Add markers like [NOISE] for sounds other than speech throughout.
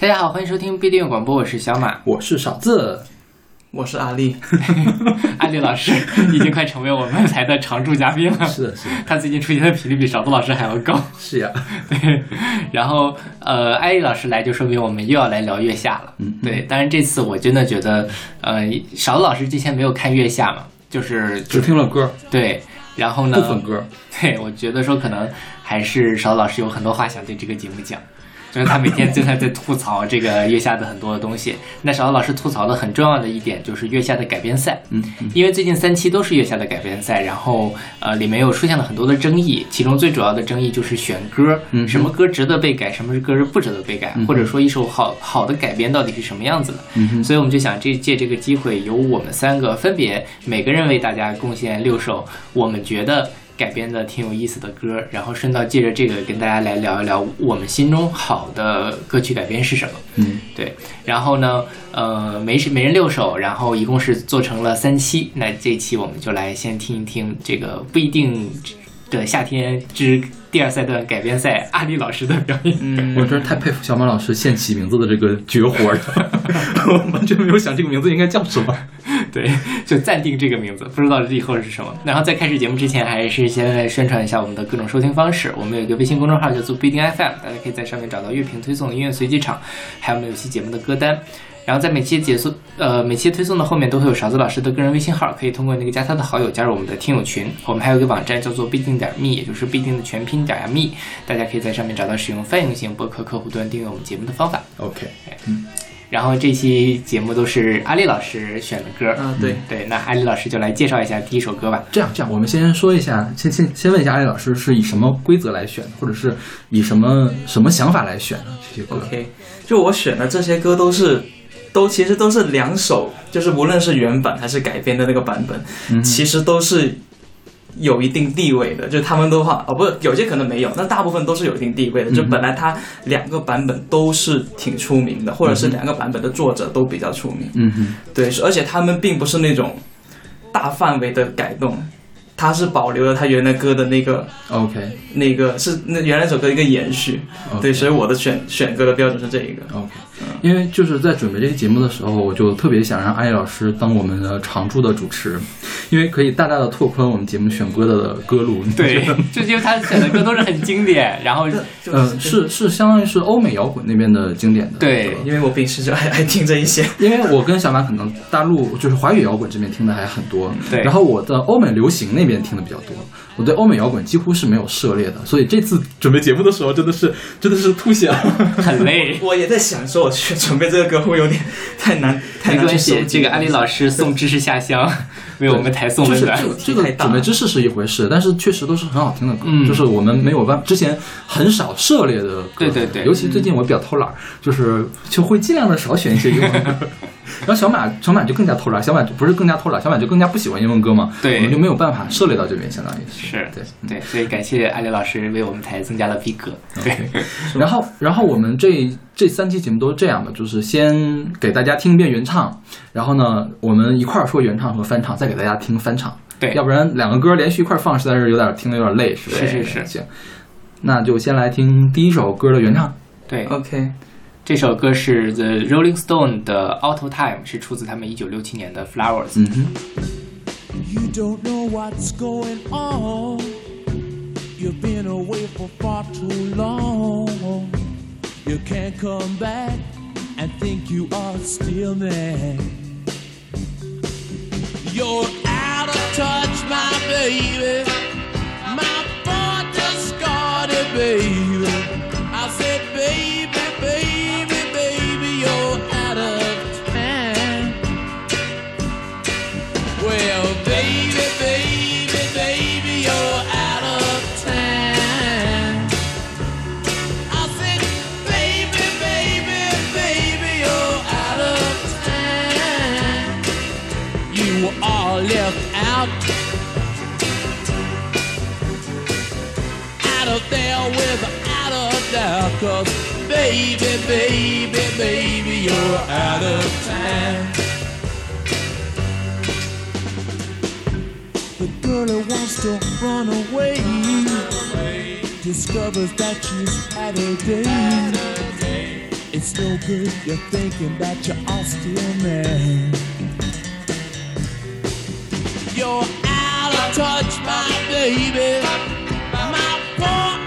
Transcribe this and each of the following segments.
大家好，欢迎收听不一定广播，我是小马，我是勺子，我是阿丽。[LAUGHS] 阿丽老师已经快成为我们台的常驻嘉宾了。是的，是的，他最近出现的频率比勺子老师还要高。是呀，[LAUGHS] 对。然后呃，艾丽老师来就说明我们又要来聊月下了。嗯，对。当然这次我真的觉得，呃，勺子老师之前没有看月下嘛，就是只听了歌。对。然后呢？部分歌。对，我觉得说可能还是勺子老师有很多话想对这个节目讲。就是他每天就在在吐槽这个月下的很多的东西。那勺子老师吐槽的很重要的一点就是月下的改编赛，嗯，因为最近三期都是月下的改编赛，然后呃里面又出现了很多的争议，其中最主要的争议就是选歌，嗯，什么歌值得被改，什么歌是不值得被改，或者说一首好好的改编到底是什么样子的，嗯，所以我们就想这借这个机会，由我们三个分别每个人为大家贡献六首我们觉得。改编的挺有意思的歌，然后顺道借着这个跟大家来聊一聊我们心中好的歌曲改编是什么。嗯，对。然后呢，呃，每每人六首，然后一共是做成了三期。那这期我们就来先听一听这个不一定的夏天之。第二赛段改编赛，阿丽老师的表演，嗯，我真是太佩服小马老师现起名字的这个绝活了，[LAUGHS] 我完全没有想这个名字应该叫什么，对，就暂定这个名字，不知道以后是什么。然后在开始节目之前，还是先来宣传一下我们的各种收听方式。我们有一个微信公众号叫做不一定 FM，大家可以在上面找到乐评推送的、音乐随机场，还有每期节目的歌单。然后在每期解说，呃，每期推送的后面都会有勺子老师的个人微信号，可以通过那个加他的好友加入我们的听友群。我们还有一个网站叫做必定点 me，也就是必定的全拼点呀 me，大家可以在上面找到使用泛用型博客客户端订阅我们节目的方法。OK，嗯。然后这期节目都是阿丽老师选的歌。嗯，对对，那阿丽老师就来介绍一下第一首歌吧。这样这样，我们先说一下，先先先问一下阿丽老师是以什么规则来选，或者是以什么什么想法来选的这些歌？OK，就我选的这些歌都是。都其实都是两首，就是无论是原版还是改编的那个版本，其实都是有一定地位的。就他们的话，哦，不是，有些可能没有，但大部分都是有一定地位的。就本来它两个版本都是挺出名的，或者是两个版本的作者都比较出名。嗯哼，对，而且他们并不是那种大范围的改动。他是保留了他原来歌的那个，OK，那个是那原来首歌一个延续，对，所以我的选选歌的标准是这一个，OK，因为就是在准备这期节目的时候，我就特别想让阿丽老师当我们的常驻的主持，因为可以大大的拓宽我们节目选歌的歌路。对，就因为他选的歌都是很经典，然后嗯，是是相当于是欧美摇滚那边的经典的。对，因为我平时就爱爱听这一些，因为我跟小马可能大陆就是华语摇滚这边听的还很多，对，然后我的欧美流行那边。边听的比较多，我对欧美摇滚几乎是没有涉猎的，所以这次准备节目的时候真的是 [LAUGHS] 真的是吐血了，[LAUGHS] 很累。我也在想说，我去 [LAUGHS] 准备这个歌会有点太难，太没关系。这个安利老师送知识下乡，为我们台送温暖。这个准备知识是一回事，但是确实都是很好听的歌，就是我们没有办之前很少涉猎的歌。对对对，尤其最近我比较偷懒，就是就会尽量的少选一些英文歌。然后小马小马就更加偷懒，小马不是更加偷懒，小马就更加不喜欢英文歌嘛，对，我们就没有办法涉猎到这边，相当于是对对，所以感谢艾丽老师为我们台增加了逼格。对，然后然后我们这这三期节目都是这样的，就是先给大家听一遍原唱，然后呢我们一块儿说原唱和翻唱，再给大家听翻唱，对，要不然两个歌连续一块放实在是有点听的有点累，是是？是是，行，那就先来听第一首歌的原唱，对，OK。这首歌是 The Rolling Stone 的《Auto Time》，是出自他们一九六七年的《Flowers》。嗯哼。You don't know what's going on. You've been away for far too long. You can't come back and think you are still there. You're out of touch, my baby. My boy just got it, baby. Baby, baby, baby, you're out of time. The girl who wants to run away discovers that she's had a day. It's no good you're thinking that you're all still man. You're out of touch, my baby. My poor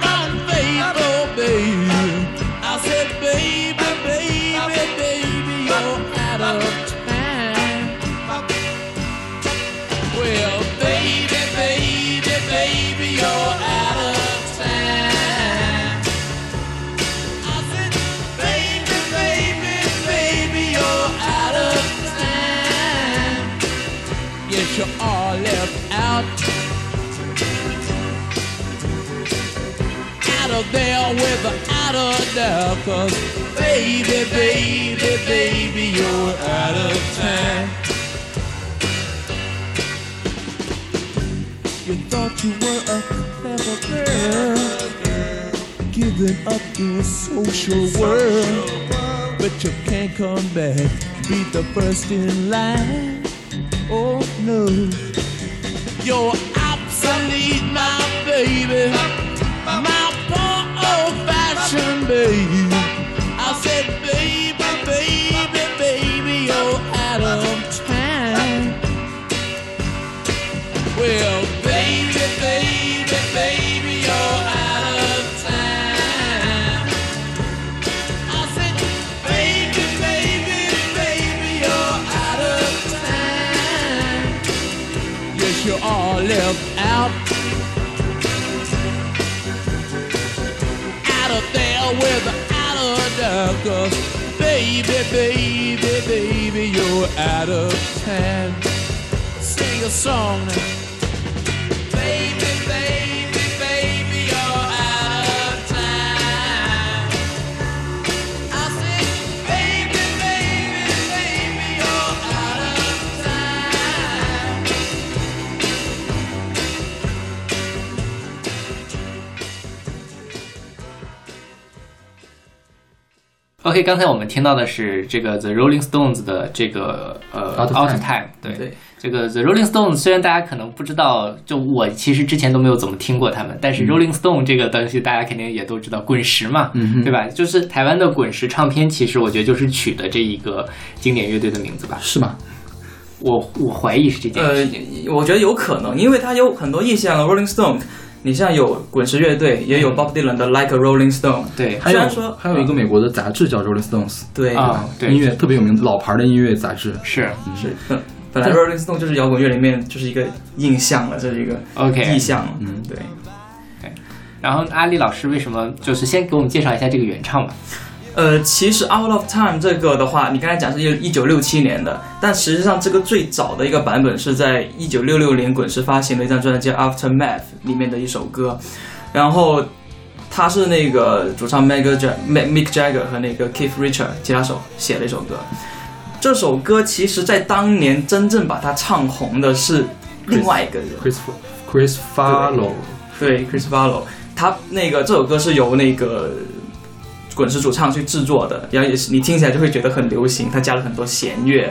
there without a doubt, cause baby, baby, baby, you're out of time. You thought you were a clever girl, giving up your social world, but you can't come back, be the first in line. Oh no, you're obsolete, my baby, também. 'Cause baby, baby, baby, you're out of time. Sing a song now. OK，刚才我们听到的是这个 The Rolling Stones 的这个呃 Out of Out Time Time，对对这个 The Rolling Stones 虽然大家可能不知道，就我其实之前都没有怎么听过他们，但嗯是 Rolling Stone 这个东西大家肯定也都知道，滚石嘛，嗯对吧？就是台湾的滚石唱片，其实我觉得就是取的这一个经典乐队的名字吧。是吗？我我怀疑是这件呃事情。，我觉得有可能，因为它有很多意象的 Rolling Stone，你像有滚石乐队，也有 Bob Dylan 的 Like a Rolling Stone，对还有虽然说还有一个美国的杂志叫 Rolling Stones，对。啊，对，音乐特别有名，老牌的音乐杂志。是。是本本来 Rolling Stone 就是摇滚乐里面就是一个印象了，这是一个 OK 意象，嗯。对。然后阿丽老师为什么就是先给我们介绍一下这个原唱吧？呃，其实 Out of Time 这个的话，你刚才讲是一一九六七年的，但实际上这个最早的一个版本是在一九六六年滚石发行的一张专辑 Aftermath 里面的一首歌，然后他是那个主唱 Mick Jag Mick Jagger 和那个 Keith Richard 吉他手写了一首歌。这首歌其实在当年真正把它唱红的是另外一个人，Chris Chris Farlow，对，Chris Farlow，他那个这首歌是由那个滚石主唱去制作的，然后也是你听起来就会觉得很流行，他加了很多弦乐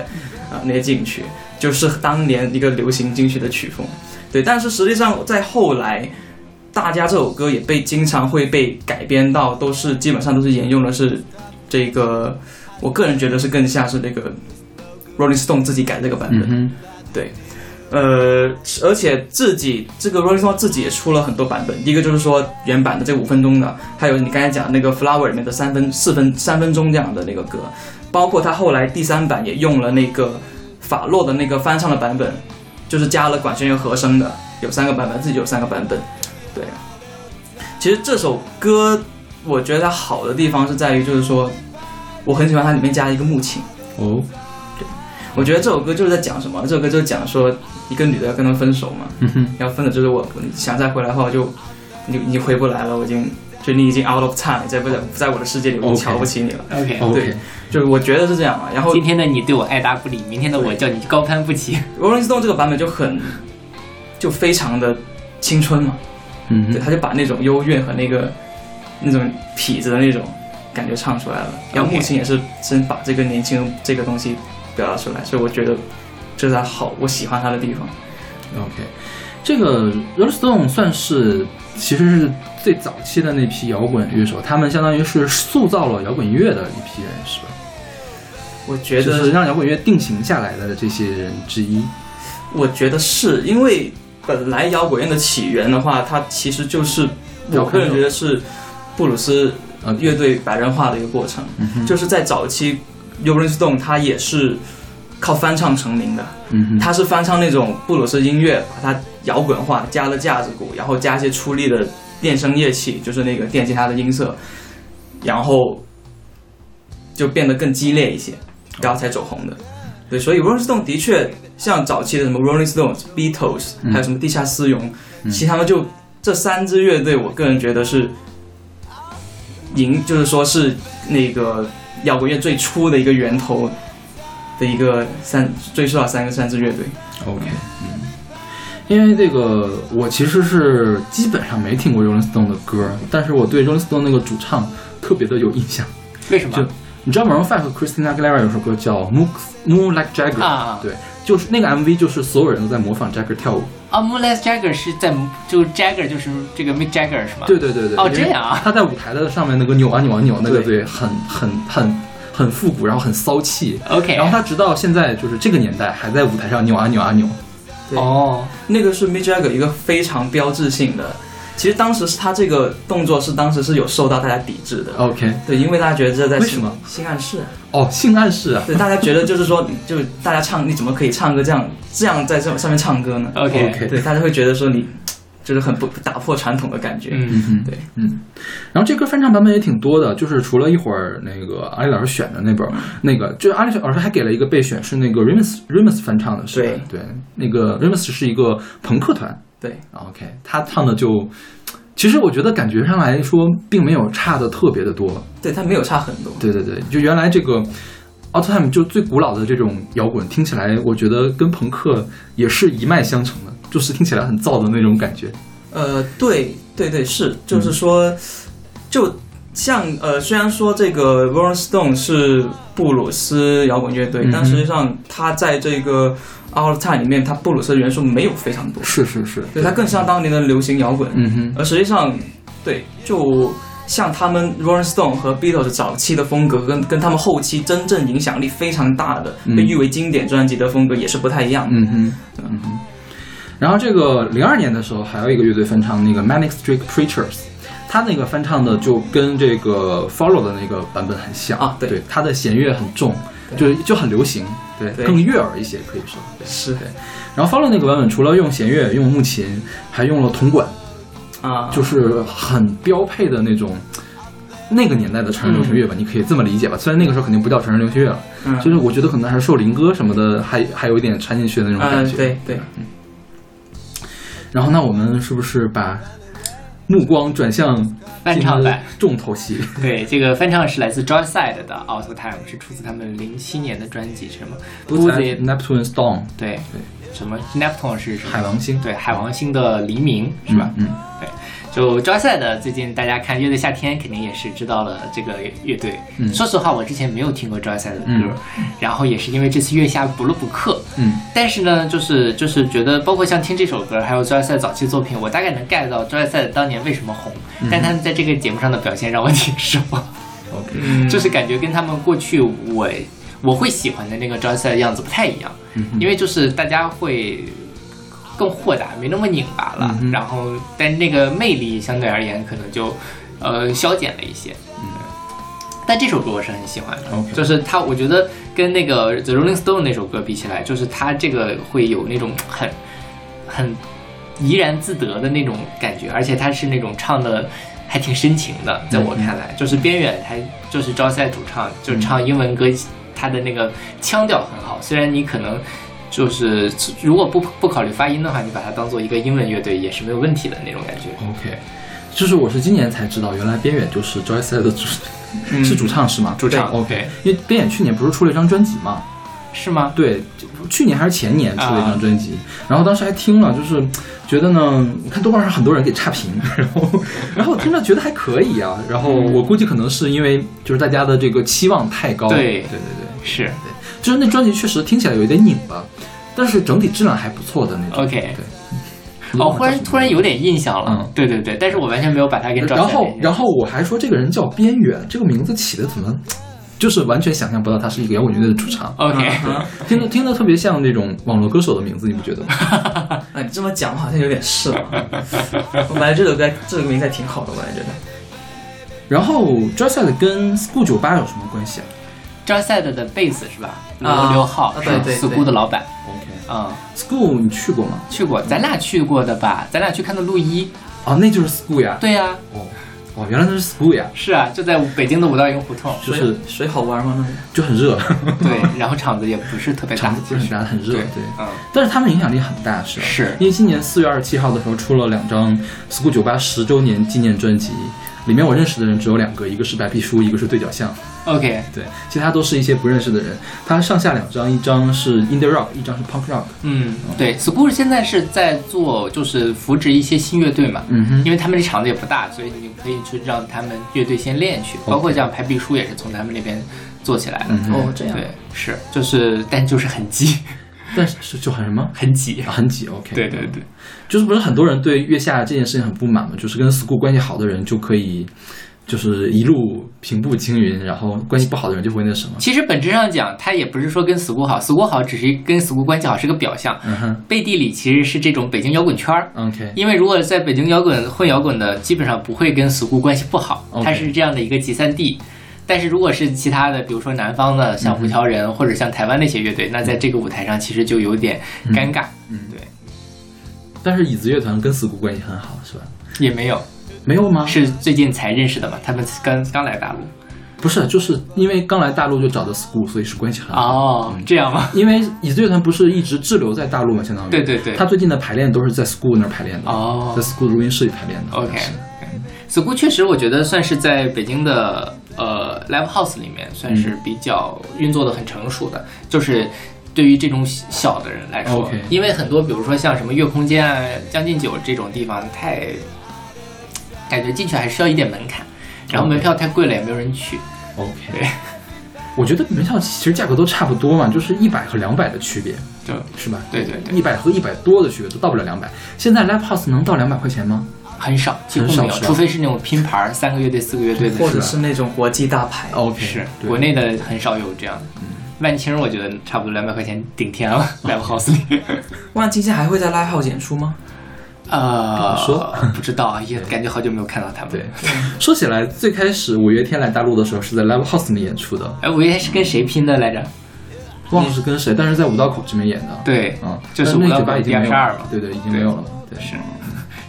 啊、那些进去，就是当年一个流行金曲的曲风。对，但是实际上在后来，大家这首歌也被经常会被改编到，都是基本上都是沿用的是这个，我个人觉得是更像是那个 Rolling Stone 自己改这个版本。嗯，对，呃，而且自己这个 Rolling Stone 自己也出了很多版本。第一个就是说原版的这五分钟的，还有你刚才讲那个 Flower 里面的三分、四分、三分钟这样的那个歌，包括他后来第三版也用了那个法洛的那个翻唱的版本，就是加了管弦乐和声的，有三个版本，自己有三个版本。对，其实这首歌我觉得它好的地方是在于，就是说我很喜欢它里面加了一个木琴。哦，我觉得这首歌就是在讲什么？这首歌就是讲说一个女的要跟他分手嘛，嗯哼，要分的就是我，你想再回来的话就你你回不来了，我已经就你已经 out of time，你在不在不在我的世界里，我瞧不起你了。OK，、OK，就是我觉得是这样嘛。然后今天的你对我爱答不理，明天的我叫你高攀不起。Rolling Stone 这个版本就很就非常的青春嘛，嗯对，他就把那种幽怨和那个那种痞子的那种感觉唱出来了。然后木琴也是真把这个年轻这个东西表达出来，所以我觉得这是他好，我喜欢他的地方。OK，这个 Rolling Stone 算是其实是最早期的那批摇滚乐手，他们相当于是塑造了摇滚乐的一批人，是吧？我觉得就是让摇滚乐定型下来的这些人之一。我觉得是因为本来摇滚乐的起源的话，它其实就是我个人觉得是布鲁斯呃乐队白人化的一个过程，就是在早期 Rolling Stone 它也是靠翻唱成名的，嗯哼，他是翻唱那种布鲁斯音乐，把它摇滚化，加了架子鼓，然后加一些出力的电声乐器，就是那个电吉他的音色，然后就变得更激烈一些，然后才走红的。对，所以 Rolling Stone 的确像早期的什么 Rolling Stones、Beatles，嗯。还有什么地下丝绒，嗯。其实他们就这三支乐队，我个人觉得是赢，就是说是那个摇滚乐最初的一个源头的一个三最少三个三支乐队。OK，嗯，因为这个我其实是基本上没听过 Rolling Stone 的歌，但是我对 Rolling Stone 那个主唱特别的有印象。为什么就你知道 Maroon Five 和 Christina Aguilera 有首歌叫《Move Move Like Jagger》啊对，就是那个 MV 就是所有人都在模仿 Jagger 跳舞。啊 m o o n l i g h t Jagger 是在就 Jagger 就是这个 Mick Jagger 是吗？对对对对。哦这样啊他在舞台的上面那个扭啊扭啊扭，那个对对，很很很很复古，然后很骚气。，OK，然后他直到现在就是这个年代还在舞台上扭啊扭啊扭。对哦，那个是 Mick Jagger 一个非常标志性的。其实当时是他这个动作是当时是有受到大家抵制的，OK，对，因为大家觉得这在为什么？性暗示？哦，性暗示啊。对，大家觉得就是说，就大家唱你怎么可以唱歌这样这样在这上面唱歌呢？OK。对，大家会觉得说你就是很不打破传统的感觉。嗯，嗯，对，嗯，然后这歌翻唱版本也挺多的，就是除了一会儿那个阿里老师选的那本儿，那个就是阿里老师还给了一个备选，是那个 Remus Remus 翻唱的，是吧？对，那个 Remus 是一个朋克团对，，OK，他唱的就，其实我觉得感觉上来说，并没有差的特别的多，对，他没有差很多。对对对，就原来这个。Auto Time 就最古老的这种摇滚，听起来我觉得跟朋克也是一脉相承的，就是听起来很燥的那种感觉。呃，对对对，是，就是嗯说，就像呃，虽然说这个 Rolling Stone 是布鲁斯摇滚乐队，嗯但实际上它在这个 Out of Time 里面，它布鲁斯的元素没有非常多，是是是，对，它更像当年的流行摇滚。嗯哼，而实际上，对，就像他们 Rolling Stone 和 Beatles 早期的风格，跟跟他们后期真正影响力非常大的、嗯。被誉为经典专辑的风格也是不太一样的。嗯哼，嗯哼。然后这个零二年的时候，还有一个乐队翻唱那个 Manic Street Preachers，他那个翻唱的就跟这个 Follow 的那个版本很像啊对对，他的弦乐很重，就就很流行，对，对更悦耳一些可以说。对是对。然后 Follow 那个版本除了用弦乐、用木琴，还用了铜管，啊，就是很标配的那种。那个年代的成人流行乐吧，你可以这么理解吧。虽然那个时候肯定不叫成人流行乐了，嗯，就是我觉得可能还是受林哥什么的，还还有一点掺进去的那种感嗯，觉。对对，然后那我们是不是把目光转向翻唱版，重头戏？对，这个翻唱是来自 Joyside 的《Out of Time》，是出自他们零七年的专辑，什么 Who's Who's that It？Neptune Storm 对，什么 Neptune 是什么？海王星对，海王星的黎明是吧？嗯，就 Joyside 最近大家看乐队夏天，肯定也是知道了这个乐队。嗯。说实话，我之前没有听过 Joyside 的歌，嗯。然后也是因为这次月下补了补课。嗯。但是呢，就是就是觉得，包括像听这首歌，还有 Joyside 早期作品，我大概能 get 到 Joyside 当年为什么红，嗯。但他们在这个节目上的表现让我挺失望。，OK，嗯，就是感觉跟他们过去我我会喜欢的那个 Joyce 的样子不太一样，嗯因为就是大家会更豁达，没那么拧巴了，嗯然后但那个魅力相对而言可能就呃消减了一些。嗯。但这首歌我是很喜欢的。就是它，我觉得跟那个 The Rolling Stone 那首歌比起来，就是它这个会有那种很很怡然自得的那种感觉，而且它是那种唱的还挺深情的，在我看来，就是边远他就是招赛主唱，就是唱英文歌，他的那个腔调很好，虽然你可能。就是如果不不考虑发音的话，你把它当做一个英文乐队也是没有问题的那种感觉。OK，就是我是今年才知道，原来边远就是 Joyce 的主、嗯是主唱是吗？主唱 OK，因为边远去年不是出了一张专辑吗？是吗？对，去年还是前年出了一啊张专辑，然后当时还听了，就是觉得呢，我看豆瓣上很多人给差评，然后然后我听着觉得还可以啊，然后我估计可能是因为就是大家的这个期望太高，对对对对，是就是那专辑确实听起来有一点拧巴，但是整体质量还不错的那种。OK 对，哦，忽然突然有点印象了。嗯，对对对，但是我完全没有把它跟赵然后然后我还说这个人叫边缘，这个名字起的怎么？就是完全想象不到他是一个摇滚乐队的主唱。OK，听着听着特别像那种网络歌手的名字，你不觉得吗？[LAUGHS] 哎，你这么讲好像有点是了。我本来这首歌这个名字还挺好的，我还觉得。然后 Joyside 跟 School 酒吧有什么关系啊 Joyside 的贝斯是吧？啊刘刘浩啊对对是 School 的老板。？OK，嗯，School 你去过吗？去过，咱俩去过的吧？咱俩去看的陆一。哦，那就是 School 呀。对呀、哦，哦，原来那是 School 呀，是啊，就在北京的五道营胡同。就是水水好玩吗？那里就很热，[LAUGHS] 对，然后场子也不是特别大 [LAUGHS] 场子，不是很大，很热，对对。嗯，但是他们影响力很大，是吧？是因为今年四月二十七号的时候出了两张 School 酒吧十周年纪念专辑，里面我认识的人只有两个，一个是白皮书，一个是对角巷。OK，对，其他都是一些不认识的人。他上下两张，一张是 Indie Rock，一张是 Punk Rock。嗯，对，School 现在是在做，就是扶植一些新乐队嘛。嗯哼因为他们这场子也不大，所以你可以去让他们乐队先练去，包括像排比书也是从他们那边做起来的。哦，这样。对，是，就是，但就是很挤，但是是就很什么？很挤啊。很挤，OK。对对对，就是不是很多人对月下这件事情很不满嘛？就是跟 School 关系好的人就可以，就是一路平步青云，然后关系不好的人就会那什么。其实本质上讲，他也不是说跟 School 好，School 好只是跟 School 关系好是个表象，嗯哼背地里其实是这种北京摇滚圈儿。，OK，因为如果在北京摇滚混摇滚的，基本上不会跟 School 关系不好它是这样的一个集散地。但是如果是其他的，比如说南方的，像胡乔人、或者像台湾那些乐队，那在这个舞台上其实就有点尴尬。嗯对，但是椅子乐团跟 School 关系很好，是吧？也没有，没有吗？是最近才认识的嘛，他们刚刚来大陆。不是，就是因为刚来大陆就找的 School，所以是关系很好。哦，这样吗？因为椅子乐团不是一直滞留在大陆嘛，相当于对对对他最近的排练都是在 School 那儿排练的，哦在 School 录音室里排练的。OK School 确实，我觉得算是在北京的呃 live house 里面算嗯是比较运作的很成熟的，就是对于这种小的人来说因为很多比如说像什么月空间啊、将进酒这种地方，太感觉进去还是要一点门槛，然后门票太贵了，也没有人去。OK，对 [LAUGHS] 我觉得门票其实价格都差不多嘛，就是一百和两百的区别，对是吧？对对对，一百和一百多的区别都到不了两百。现在 Live House 能到两百块钱吗很少，几乎没有，除非是那种拼盘儿，三个乐队、四个乐队的，或者是那种国际大牌。？OK，是国内的很少有这样的。万青我觉得差不多两百块钱顶天了，live house 里。[LAUGHS] 万青现在还会在 live house 演出吗？[LAUGHS] 呃，说不知道啊，也感觉好久没有看到他们。对，[LAUGHS] 说起来，最开始五月天来大陆的时候是在 Live House 里面演出的，哎，五月天是跟谁拼的来着？忘了是跟谁，但是在五道口这边演的。对，嗯，就是五道口已经没有第二十二嘛。了对对，已经没有了。对，是，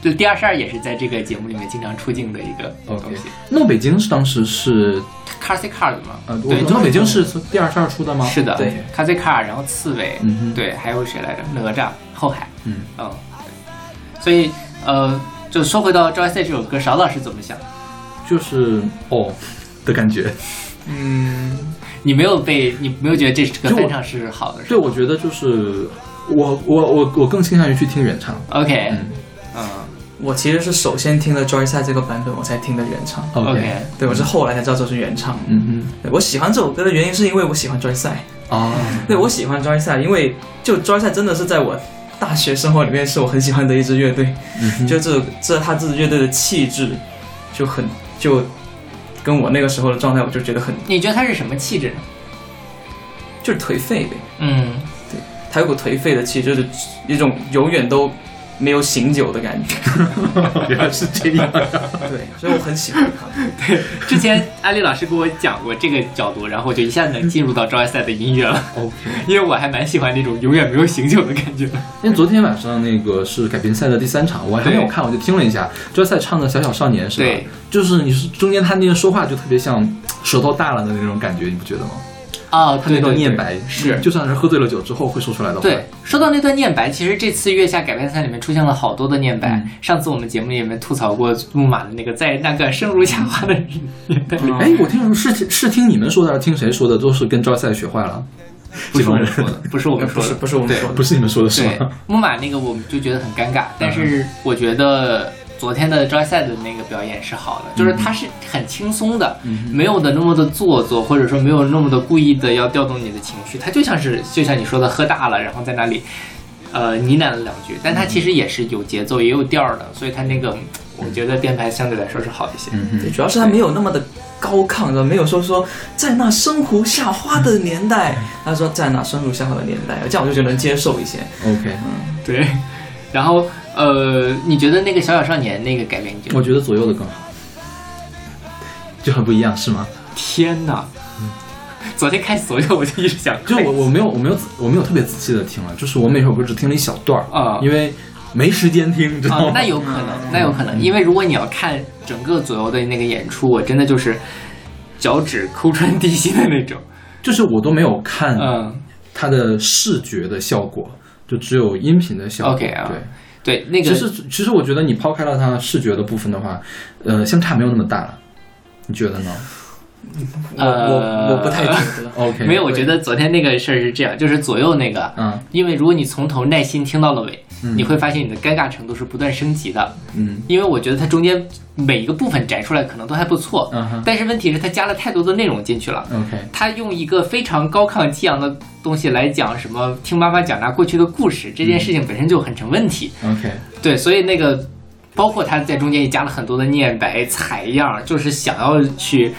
就第二十二也是在这个节目里面经常出镜的一个东西。。那北京是当时是 Car C Car 嘛，呃，我对，知道北京是从第二十二出的吗？是的，对，Car C Car，然后刺猬，嗯哼对，还有谁来着？哪吒、后海，嗯嗯，所以呃，就说回到《Joy C》这首歌，邵老师怎么想？就是哦的感觉。嗯，你没有被，你没有觉得这个就我翻唱是好的，是对，我觉得就是我我我我更倾向于去听原唱。？OK，嗯嗯我其实是首先听了 Joycide 这个版本，我才听的原唱。，OK，对，我是后来才知道这是原唱。嗯对我喜欢这首歌的原因是因为我喜欢 Joyside。嗯啊，[LAUGHS] 对我喜欢 Joycide，因为就 Joycide 真的是在我大学生活里面是我很喜欢的一支乐队。嗯就这这他这支乐队的气质就很就跟我那个时候的状态，我就觉得很你觉得他是什么气质呢？就是颓废呗。嗯，对他有股颓废的气质，就是一种永远都没有醒酒的感觉。[LAUGHS] 原来是这样。[LAUGHS] 对，所以我很喜欢他。对之前安利老师跟我讲过这个角度，然后我就一下子能进入到 Joy 赛的音乐了，[LAUGHS] OK，因为我还蛮喜欢那种永远没有醒酒的感觉的。因为昨天晚上那个是改编赛的第三场，我还没有看，我就听了一下。周赛唱的《小小少年》是吧？对，就是你是中间他那个说话就特别像舌头大了的那种感觉，你不觉得吗？哦，他那段念白是就算是喝醉了酒之后会说出来的话。对，说到那段念白，其实这次月下改编赛里面出现了好多的念白。嗯上次我们节目里面吐槽过木马的那个在那个生如夏花的年代里，哎，我听说是是听你们说的，还是听谁说的？都是跟周赛学坏了。不是我们说的，不是我们说的，不是我们说的，不是你们说的是吗？木马那个我们就觉得很尴尬，但是我觉得昨天的 Joy 赛的那个表演是好的，就是他是很轻松的，没有的那么的做作，或者说没有那么的故意的要调动你的情绪，他就像是就像你说的喝大了，然后在那里呃呢喃了两句，但他其实也是有节奏也有调儿的，所以他那个我觉得编排相对来说是好一些。嗯对，主要是他没有那么的高亢的，没有说说在那生如夏花的年代，他说在那生如夏花的年代，这样我就觉得能接受一些。OK，嗯对，然后呃，你觉得那个小小少年那个改编，你觉得？我觉得左右的更好，就很不一样，是吗？天哪！昨天看所有我就一直想，就我我没有我没有我没有特别仔细的听了，就是我每首歌只听了一小段儿啊因为没时间听，知道吗？，啊那有可能，那有可能，因为如果你要看整个左右的那个演出，我真的就是脚趾抠穿地心的那种。就是我都没有看嗯，它的视觉的效果，就只有音频的效果。OK 啊对。对，那个其实，其实我觉得你抛开了它视觉的部分的话，呃，相差没有那么大了，你觉得呢？[LAUGHS] 我我我不太觉得。？OK，没有，我觉得昨天那个事儿是这样，就是左右那个，嗯因为如果你从头耐心听到了尾，你会发现你的尴尬程度是不断升级的。嗯因为我觉得它中间每一个部分摘出来可能都还不错，嗯哼但是问题是它加了太多的内容进去了。，OK，他用一个非常高亢激昂的东西来讲什么听妈妈讲那过去的故事，这件事情本身就很成问题。OK，对，所以那个包括他在中间也加了很多的念白采样，就是想要去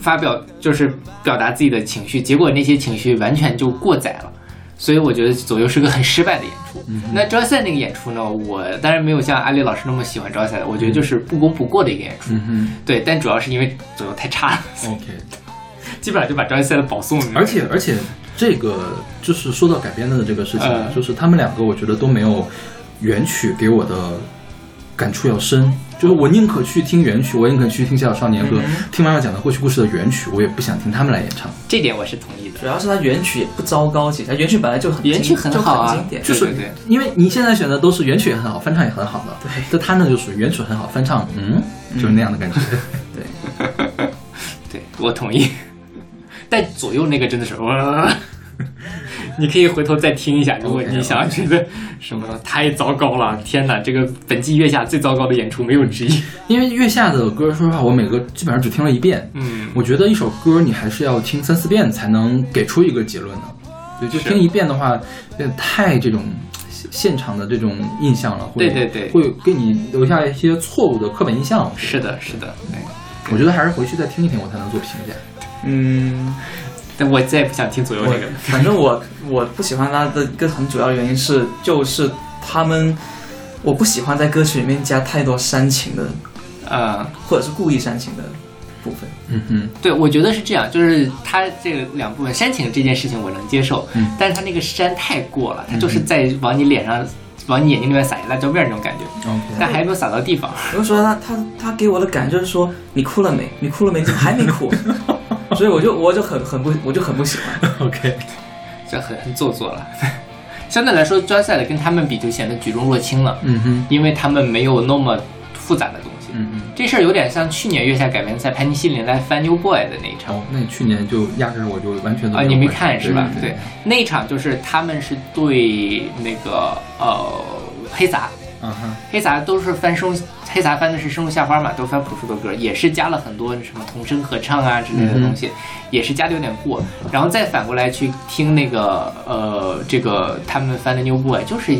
发表，就是表达自己的情绪，结果那些情绪完全就过载了。所以我觉得左右是个很失败的演出。那招赛那个演出呢，我当然没有像阿里老师那么喜欢招赛的，我觉得就是不功不过的一个演出。嗯对，但主要是因为左右太差了，，OK，[LAUGHS] 基本上就把招赛的保送了。而且而且这个就是说到改编的这个事情，嗯就是他们两个我觉得都没有原曲给我的感触要深。就是我宁可去听原曲，我宁可去听《小小少年》和听妈妈讲的过去故事的原曲，我也不想听他们来演唱。这点我是同意的。主要是它原曲也不糟糕，其实它原曲本来就很原曲很好啊就很经典，就是对对对因为你现在选的都是原曲也很好，翻唱也很好的，对，但他呢就属于原曲很好，翻唱嗯，就是那样的感觉。[LAUGHS] 对 [LAUGHS] 我同意。[LAUGHS] 但左右那个真的是，哇！你可以回头再听一下，如果你想要觉得什么太糟糕了，天哪，这个本季月下最糟糕的演出没有之一。[LAUGHS] 因为月下的歌，说实话，我每个基本上只听了一遍。嗯，我觉得一首歌你还是要听三四遍才能给出一个结论的。对，就听一遍的话，有点太这种现现场的这种印象了，会对对对会给你留下一些错误的刻板印象。是的，是的。对我觉得还是回去再听一听，我才能做评价。嗯，但我再也不想听左右我那个了。反正我 [LAUGHS] 我不喜欢他的一个很主要的原因是，就是他们我不喜欢在歌曲里面加太多煽情的，呃，或者是故意煽情的部分。嗯哼，对，我觉得是这样，就是他这个两部分煽情这件事情我能接受，嗯但是他那个煽太过了，他就是在往你脸上、往你眼睛里面撒一辣椒面儿那种感觉，OK，但还没有撒到地方。我就说他他他给我的感觉就是说你哭了没？你哭了没？怎么还没哭？[LAUGHS] [LAUGHS] 所以我就我就很很不我就很不喜欢。OK，这很很做作了。[LAUGHS] 相对来说，专赛的跟他们比就显得举重若轻了，嗯哼，因为他们没有那么复杂的东西。嗯嗯。这事儿有点像去年月下改编赛潘尼西林来翻 New Boy 的那一场哦，那去年就压根儿我就完全都啊，你没看是吧？对对，那一场就是他们是对那个呃黑撒，嗯哼，黑撒都是翻生，黑撒翻的是生如夏花嘛，都翻朴树的歌，也是加了很多什么童声合唱啊之类的东西，也是加的有点过。然后再反过来去听那个呃这个他们翻的 New Boy，就是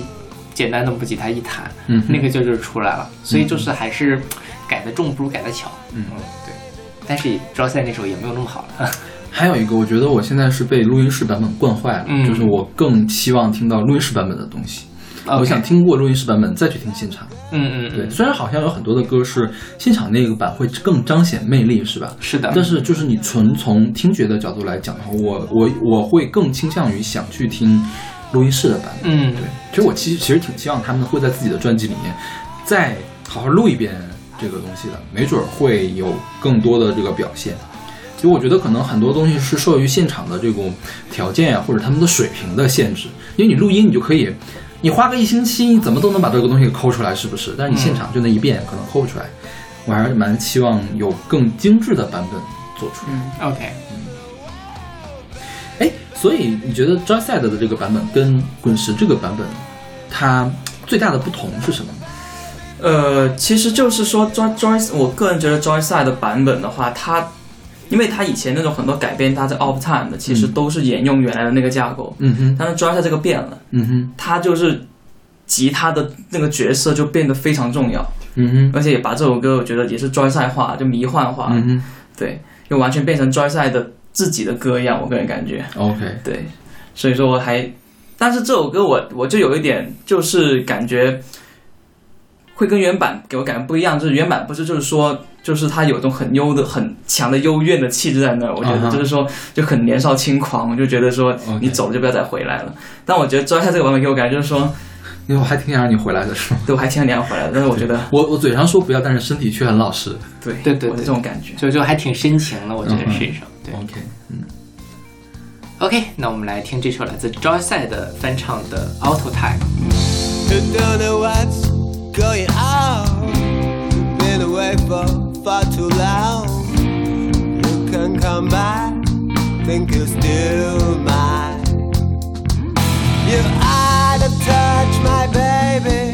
简单的木吉他一弹，嗯那个劲儿就出来了。所以就是还是改的重不如改的巧。嗯对。但是招赛那首也没有那么好了。[LAUGHS] 还有一个，我觉得我现在是被录音室版本惯坏了，嗯就是我更希望听到录音室版本的东西。我想听过录音室版本再去听现场。嗯嗯对，嗯，虽然好像有很多的歌是现场那个版会更彰显魅力，是吧？是的。但是就是你纯从听觉的角度来讲的话，我我我会更倾向于想去听录音室的版本。嗯对，其实我其实其实挺希望他们会在自己的专辑里面再好好录一遍这个东西的，没准儿会有更多的这个表现。就我觉得可能很多东西是受于现场的这种条件啊，或者他们的水平的限制。因为你录音，你就可以，你花个一星期，你怎么都能把这个东西抠出来，是不是？但是你现场就那一遍，可能抠不出来。我还是蛮期望有更精致的版本做出来。嗯，OK，哎，所以你觉得 Joyside 的这个版本跟滚石这个版本，它最大的不同是什么？呃，其实就是说 Joy Joy，我个人觉得 Joyside 的版本的话，它因为他以前那种很多改编，他在 Off Time 的其实都是沿用原来的那个架构，嗯哼，但是 Side 这个变了，嗯哼，他就是吉他的那个角色就变得非常重要，嗯哼，而且也把这首歌我觉得也是 Side 化，就迷幻化，嗯哼。对，就完全变成 Side 的自己的歌一样，我个人感觉，，OK，对，所以说我还，但是这首歌我我就有一点就是感觉会跟原版给我感觉不一样，就是原版不是就是说就是他有一种很优的很强的幽怨的气质在那儿，我觉得就是说就很年少轻狂，我就觉得说你走了就不要再回来了。但我觉得 Side 这个版本给我感觉就是说，因为我还挺想让你回来的是吗？对我还挺想你要回来的，但是我觉得我 [LAUGHS] 我嘴上说不要，但是身体却很老实。对对对对我是这种感觉。就就还挺深情的，我觉得是一首。对 OK，嗯，，OK，那我们来听这首来自 Joyside 的翻唱的 Auto Time。Far too long. You can come back, think you're still mine. You out of touch, my baby.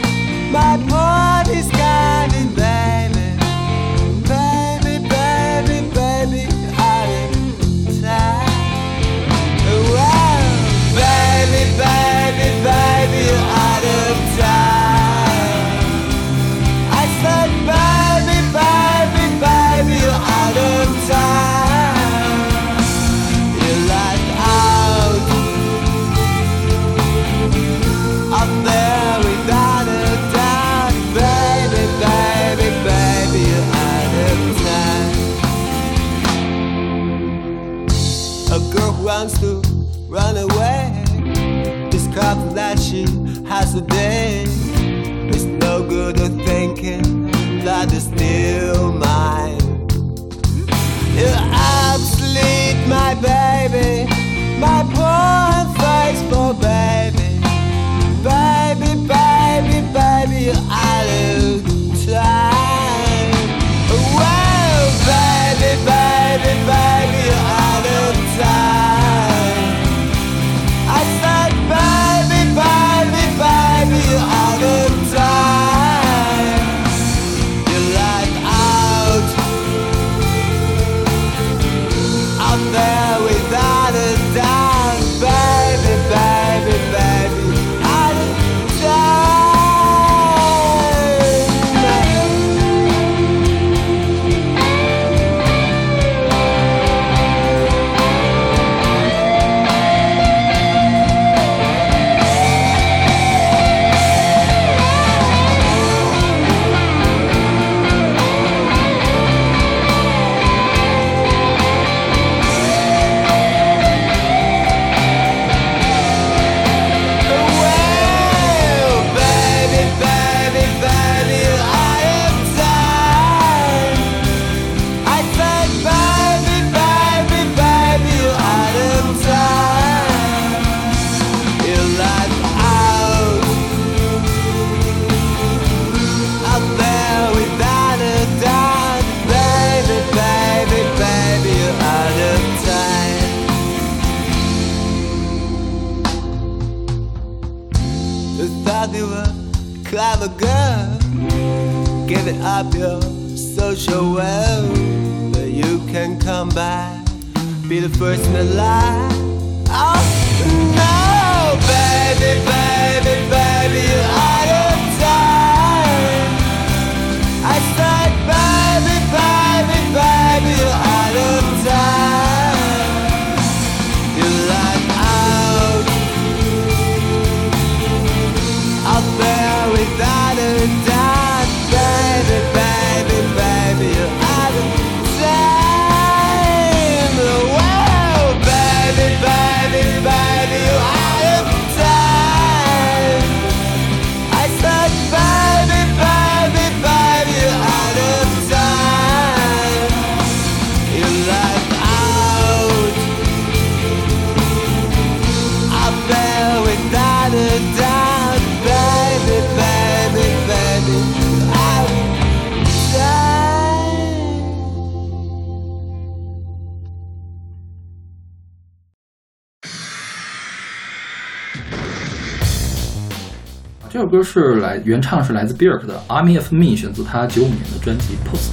原唱是来自 Björk 的《Army of Me》，选自他九五年的专辑《Post》。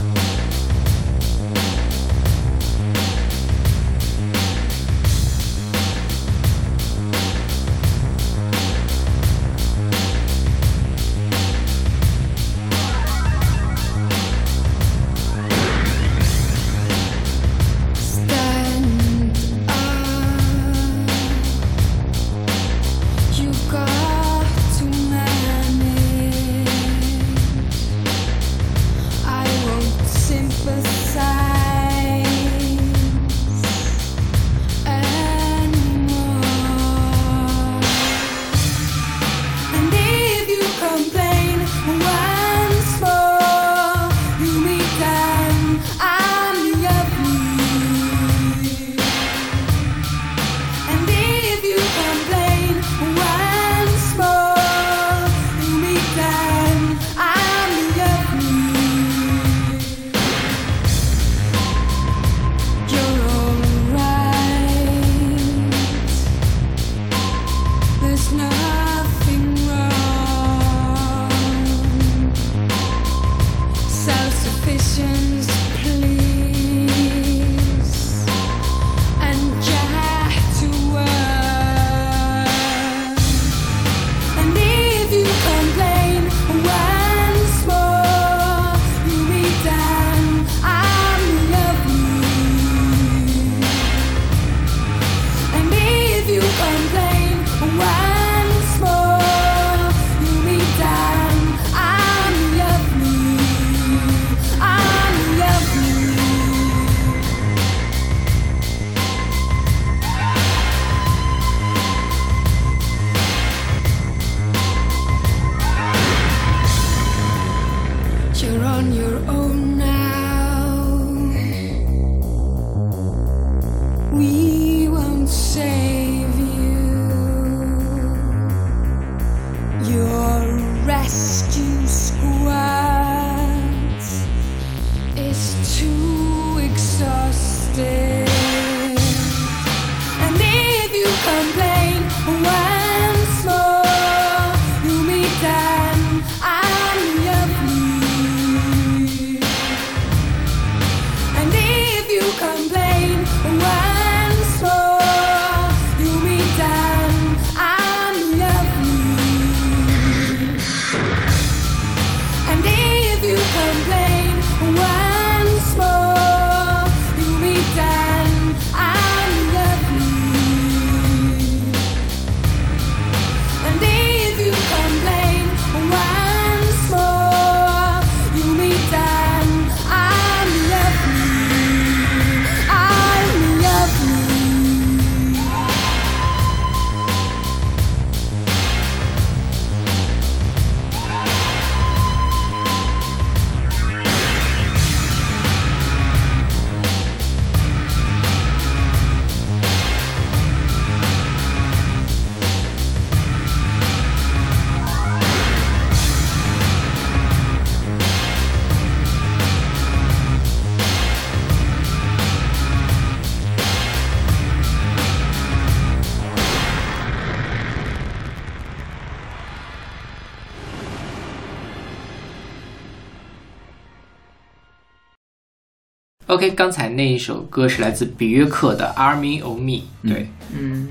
OK，刚才那一首歌是来自比约克的《Army of Me》，对，嗯，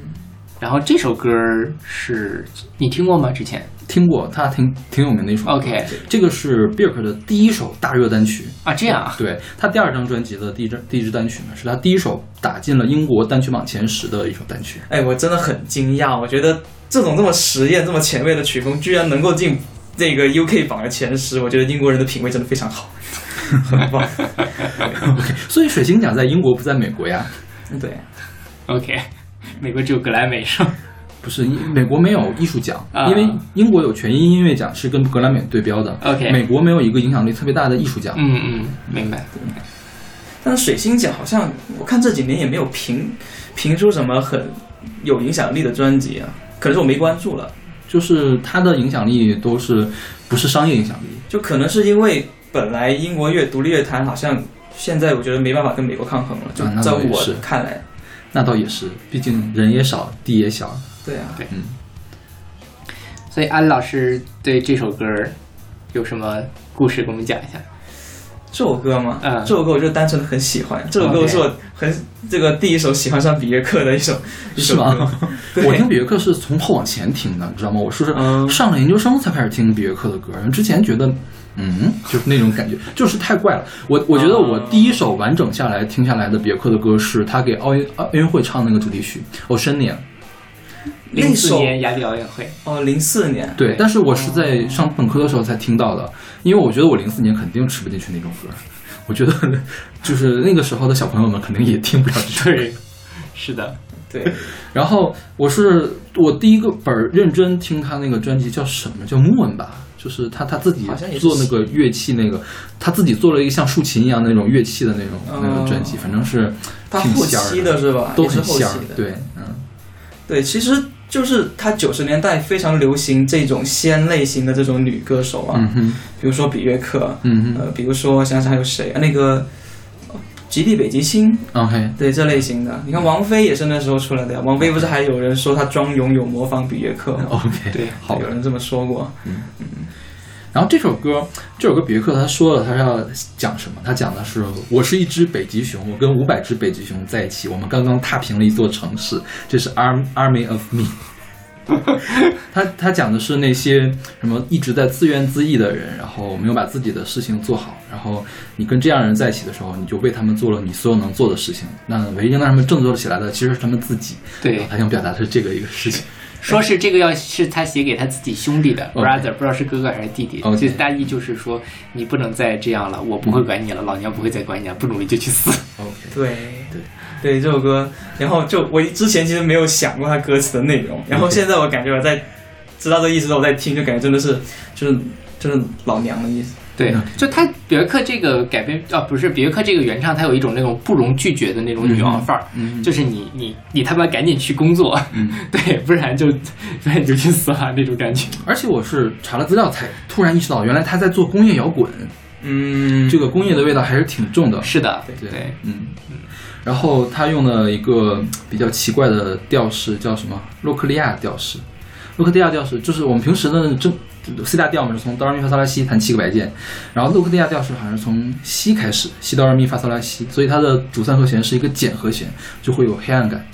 然后这首歌是你听过吗？之前听过，他挺挺有名的一首歌。OK 这个是比尔克的第一首大热单曲。啊，这样啊，对他第二张专辑的第一张第一支单曲呢，是他第一首打进了英国单曲榜前十的一首单曲。哎，我真的很惊讶，我觉得这种这么实验、这么前卫的曲风，居然能够进这个 UK 榜的前十，我觉得英国人的品味真的非常好，[LAUGHS] 很棒。所以水星奖在英国不在美国呀？对，OK，美国只有格莱美是吧？不是，美国没有艺术奖，啊因为英国有全英音乐奖是跟格莱美对标的。OK 美国没有一个影响力特别大的艺术奖。嗯嗯，明白。但是水星奖好像我看这几年也没有评评出什么很有影响力的专辑啊，可能是我没关注了，就是它的影响力都是不是商业影响力。就可能是因为本来英国乐独立乐坛好像现在我觉得没办法跟美国抗衡了，在我看来，那倒也是，毕竟人也少，地也小。对啊，对，嗯。所以安老师对这首歌有什么故事给我们讲一下？这首歌吗，嗯。这首歌我就单纯的很喜欢，这首歌是我很这个第一首喜欢上比约克的一首一是首歌。[LAUGHS] 吗，？我听比约克是从后往前听的，你知道吗？我是嗯。上了研究生才开始听比约克的歌，之前觉得，嗯，就是那种感觉，就是太怪了。我我觉得我第一首完整下来听下来的别克的歌是他给奥运奥运会唱那个主题曲《Oceania》。零四那首年雅典奥运会，哦，零四年，对，但是我是在上本科的时候才听到的，因为我觉得我零四年肯定吃不进去那种歌，我觉得就是那个时候的小朋友们肯定也听不了这首歌。对，是的，对，然后我是我第一个本儿认真听他那个专辑叫什么？叫 Moon 吧，就是他他自己做那个乐器那个，他自己做了一个像竖琴一样那种乐器的那种、那哦个专辑，反正是他后挺期的是吧？都是很仙儿后期的，，对，嗯，对，其实就是他九十年代非常流行这种仙类型的这种女歌手啊，嗯，比如说比约克，嗯呃，比如说想想还有谁啊？那个呃极地北极星，，OK，对这类型的。你看王菲也是那时候出来的呀，王菲不是还有人说她妆容有模仿比约克吗？OK，对好。有人这么说过。嗯然后这首歌，这首歌比约克他说了他是要讲什么？他讲的是我是一只北极熊，我跟五百只北极熊在一起，我们刚刚踏平了一座城市，这是 Arm Army of Me。[LAUGHS] 他他讲的是那些什么一直在自怨自艾的人，然后没有把自己的事情做好，然后你跟这样人在一起的时候，你就为他们做了你所有能做的事情。那唯一能让他们振作起来的，其实是他们自己。对，他想表达的是这个一个事情。说是这个要是他写给他自己兄弟的 [LAUGHS] brother，不知道是哥哥还是弟弟，OK 就大意就是说你不能再这样了，我不会管你了，老娘不会再管你了，不努力就去死。OK，对对对，这首歌，然后就我之前其实没有想过它歌词的内容，然后现在我感觉我在知道这意思之后，我在听就感觉真的是就是就是老娘的意思。对。嗯，就他别克这个改编啊，不是别克这个原唱，他有一种那种不容拒绝的那种女王范儿，嗯。就是你你你他妈赶紧去工作，嗯。[LAUGHS] 对，不然就不然你就去死了那种感觉。而且我是查了资料才突然意识到，原来他在做工业摇滚，嗯，这个工业的味道还是挺重的。是的，对。对，嗯，然后他用了一个比较奇怪的调式，叫什么？洛克利亚调式。洛克利亚调式就是我们平时的正 C 大调嘛，是从哆来咪发嗦拉西弹七个白键，然后洛克利亚调是好像是从西开始，西哆来咪发嗦拉西，所以它的主三和弦是一个减和弦，就会有黑暗感，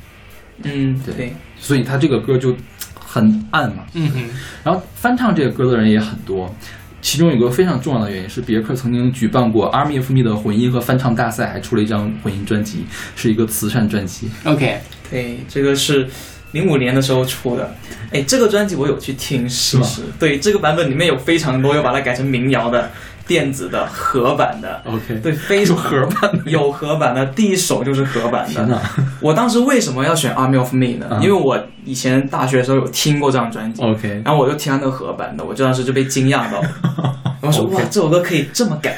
嗯对对，所以它这个歌就很暗嘛。嗯哼，然后翻唱这个歌的人也很多，其中有个非常重要的原因是，别克曾经举办过 Army of Me 的混音和翻唱大赛，还出了一张混音专辑，是一个慈善专辑。OK，对，这个是零五年的时候出的。哎，这个专辑我有去听，是吗对，这个版本里面有非常多有把它改成民谣的、电子的、合版的。OK，对，非常有合版的 [LAUGHS] 有合版的，第一首就是合版的。我当时为什么要选《Army of Me》呢？啊因为我以前大学的时候有听过这张专辑，！OK，然后我就听到那个合版的，我当时就被惊讶到了。[LAUGHS] 我说哇，这首歌可以这么改。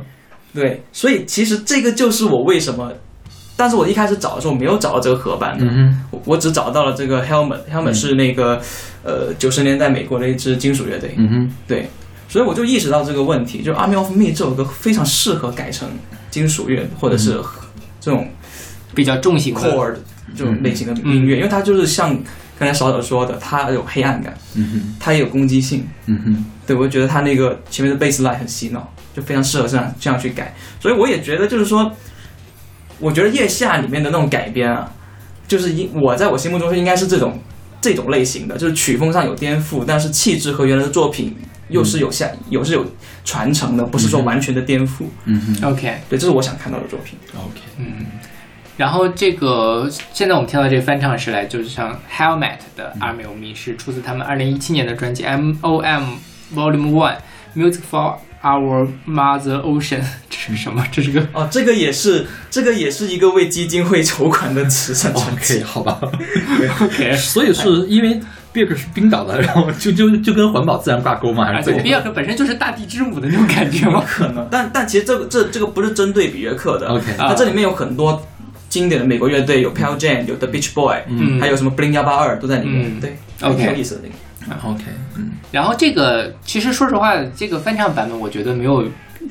[LAUGHS] 对，所以其实这个就是我为什么，但是我一开始找的时候没有找到这个合版的，嗯我我只找到了这个 Helmet，Helmet 是那个、呃九十年代美国的一支金属乐队。嗯哼，对，所以我就意识到这个问题，就《Army of Me》这首歌非常适合改成金属乐或者是这种比较重型的，chord 这种类型的音乐，因为它就是像刚才少少说的，它有黑暗感，嗯哼，它也有攻击性。嗯哼，对，我就觉得它那个前面的 bass line 很洗脑，就非常适合这样这样去改。所以我也觉得，就是说，我觉得夜下里面的那种改编啊，就是应我在我心目中是应该是这种这种类型的，就是曲风上有颠覆，但是气质和原来的作品又是有下有是有传承的，不是说完全的颠覆。嗯哼 OK，对，这是我想看到的作品。，OK，嗯。然后这个现在我们听到这个翻唱是来就是像 Helmet 的《阿美欧米》，是出自他们二零一七年的专辑 M O M Volume One Music for Our Mother Ocean。这是什么？这是个哦，这个也是这个也是一个为基金会筹款的慈善专 OK，辑。好吧。[LAUGHS] OK。所以是因为 Björk 是冰岛的，然后就就就跟环保自然挂钩嘛？还是怎么而且比尔克本身就是大地之母的那种感觉吗？可能，但但其实这个这这个不是针对比约克的 OK 它这里面有很多经典的美国乐队，有 Pearl Jam，有 The Beach Boy，嗯还有什么 Blink 幺八二都在里面，嗯对 OK 挺有意思的那个。OK，嗯然后这个其实说实话，这个翻唱版本我觉得没有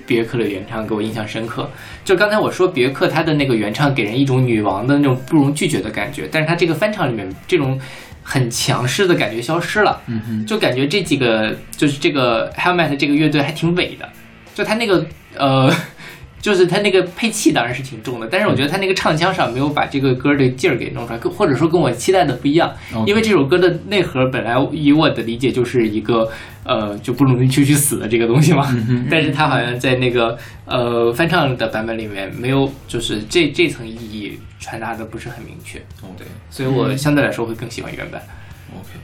别克的原唱给我印象深刻。就刚才我说别克他的那个原唱给人一种女王的那种不容拒绝的感觉，但是他这个翻唱里面这种很强势的感觉消失了，嗯哼，就感觉这几个就是这个 Helmet 这个乐队还挺伪的，就他那个呃。就是他那个配器当然是挺重的，但是我觉得他那个唱腔上没有把这个歌的劲儿给弄出来，或者说跟我期待的不一样。因为这首歌的内核本来以我的理解就是一个呃就不努力去去死的这个东西嘛，但是他好像在那个呃翻唱的版本里面没有，就是这这层意义传达的不是很明确，，OK 所以我相对来说会更喜欢原版。OK。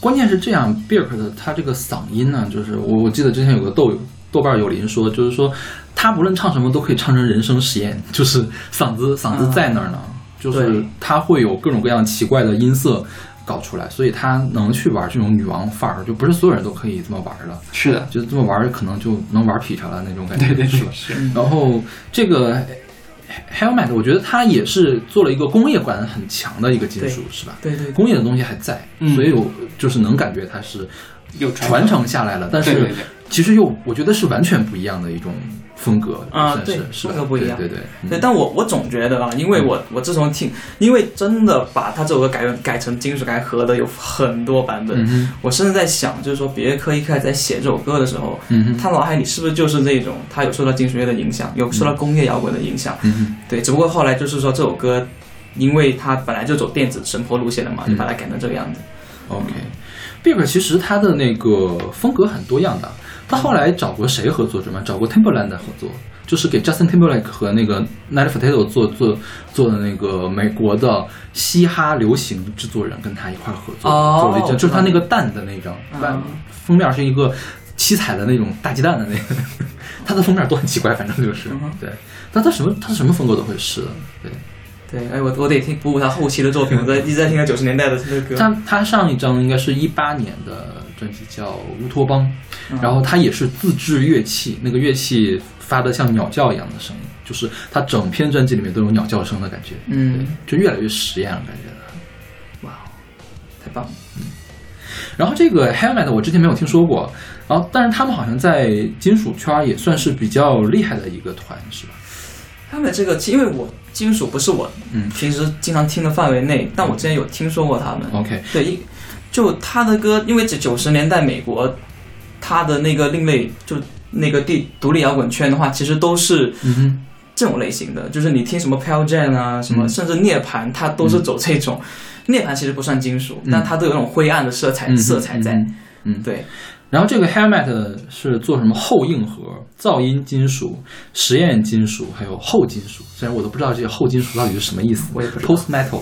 关键是这样，Björk 的他这个嗓音呢，就是我我记得之前有个豆豆瓣有林说，就是说他不论唱什么都可以唱成人声实验，[LAUGHS] 就是嗓子嗓子在那儿呢，就是他会有各种各样奇怪的音色搞出来，所以他能去玩这种女王范儿，就不是所有人都可以这么玩的。是的，就这么玩儿，可能就能玩劈叉了那种感觉，对对对是？是。然后这个 Helmet，我觉得他也是做了一个工业感很强的一个金属，是吧？对对对工业的东西还在，嗯所以我就是能感觉它是有传承下来了，但是其实又我觉得是完全不一样的一种风格啊对风格不一样对对对但我我总觉得啊，因为我我自从听，因为真的把他这首歌改改成金属改和的有很多版本，我甚至在想，就是说别克一开始在写这首歌的时候，他脑海里是不是就是那种他有受到金属乐的影响，有受到工业摇滚的影响？对，只不过后来就是说这首歌，因为他本来就走电子神婆路线的嘛，嗯就把它改成这个样子。OK。Bieber 其实他的那个风格很多样的，他后来找过谁合作什么？找过 Timberland 合作，就是给 Justin Timberlake 和那个 Nelly Furtado 做做做的那个美国的嘻哈流行制作人，跟他一块儿合作、哦做了一张，就是他那个蛋的那张，啊封面是一个七彩的那种大鸡蛋的那个，[LAUGHS] 他的封面都很奇怪，反正就是、嗯对，但他什么他什么风格都会试的，对。对，哎，我我得听补补他后期的作品，我在一直在听他九十年代的那个歌。他他上一张应该是一八年的专辑叫《乌托邦》，嗯然后他也是自制乐器，那个乐器发的像鸟叫一样的声音，就是他整篇专辑里面都有鸟叫声的感觉，嗯，就越来越实验了感觉。哇，太棒了。嗯然后这个 Helmet 我之前没有听说过，然后但是他们好像在金属圈也算是比较厉害的一个团，是吧？他们这个，因为我金属不是我嗯。平时经常听的范围内，但我之前有听说过他们。OK，对，一就他的歌，因为这九十年代美国，他的那个另类，就那个地独立摇滚圈的话，其实都是这种类型的，就是你听什么 Pearl Jam 啊，什么、嗯。甚至涅槃，它都是走这种。涅槃其实不算金属，嗯。但它都有那种灰暗的色彩、嗯色彩在。嗯嗯。对，然后这个 Helmet 是做什么后硬核、噪音金属、实验金属，还有后金属。虽然我都不知道这些后金属到底是什么意思，我也不知道 Post Metal。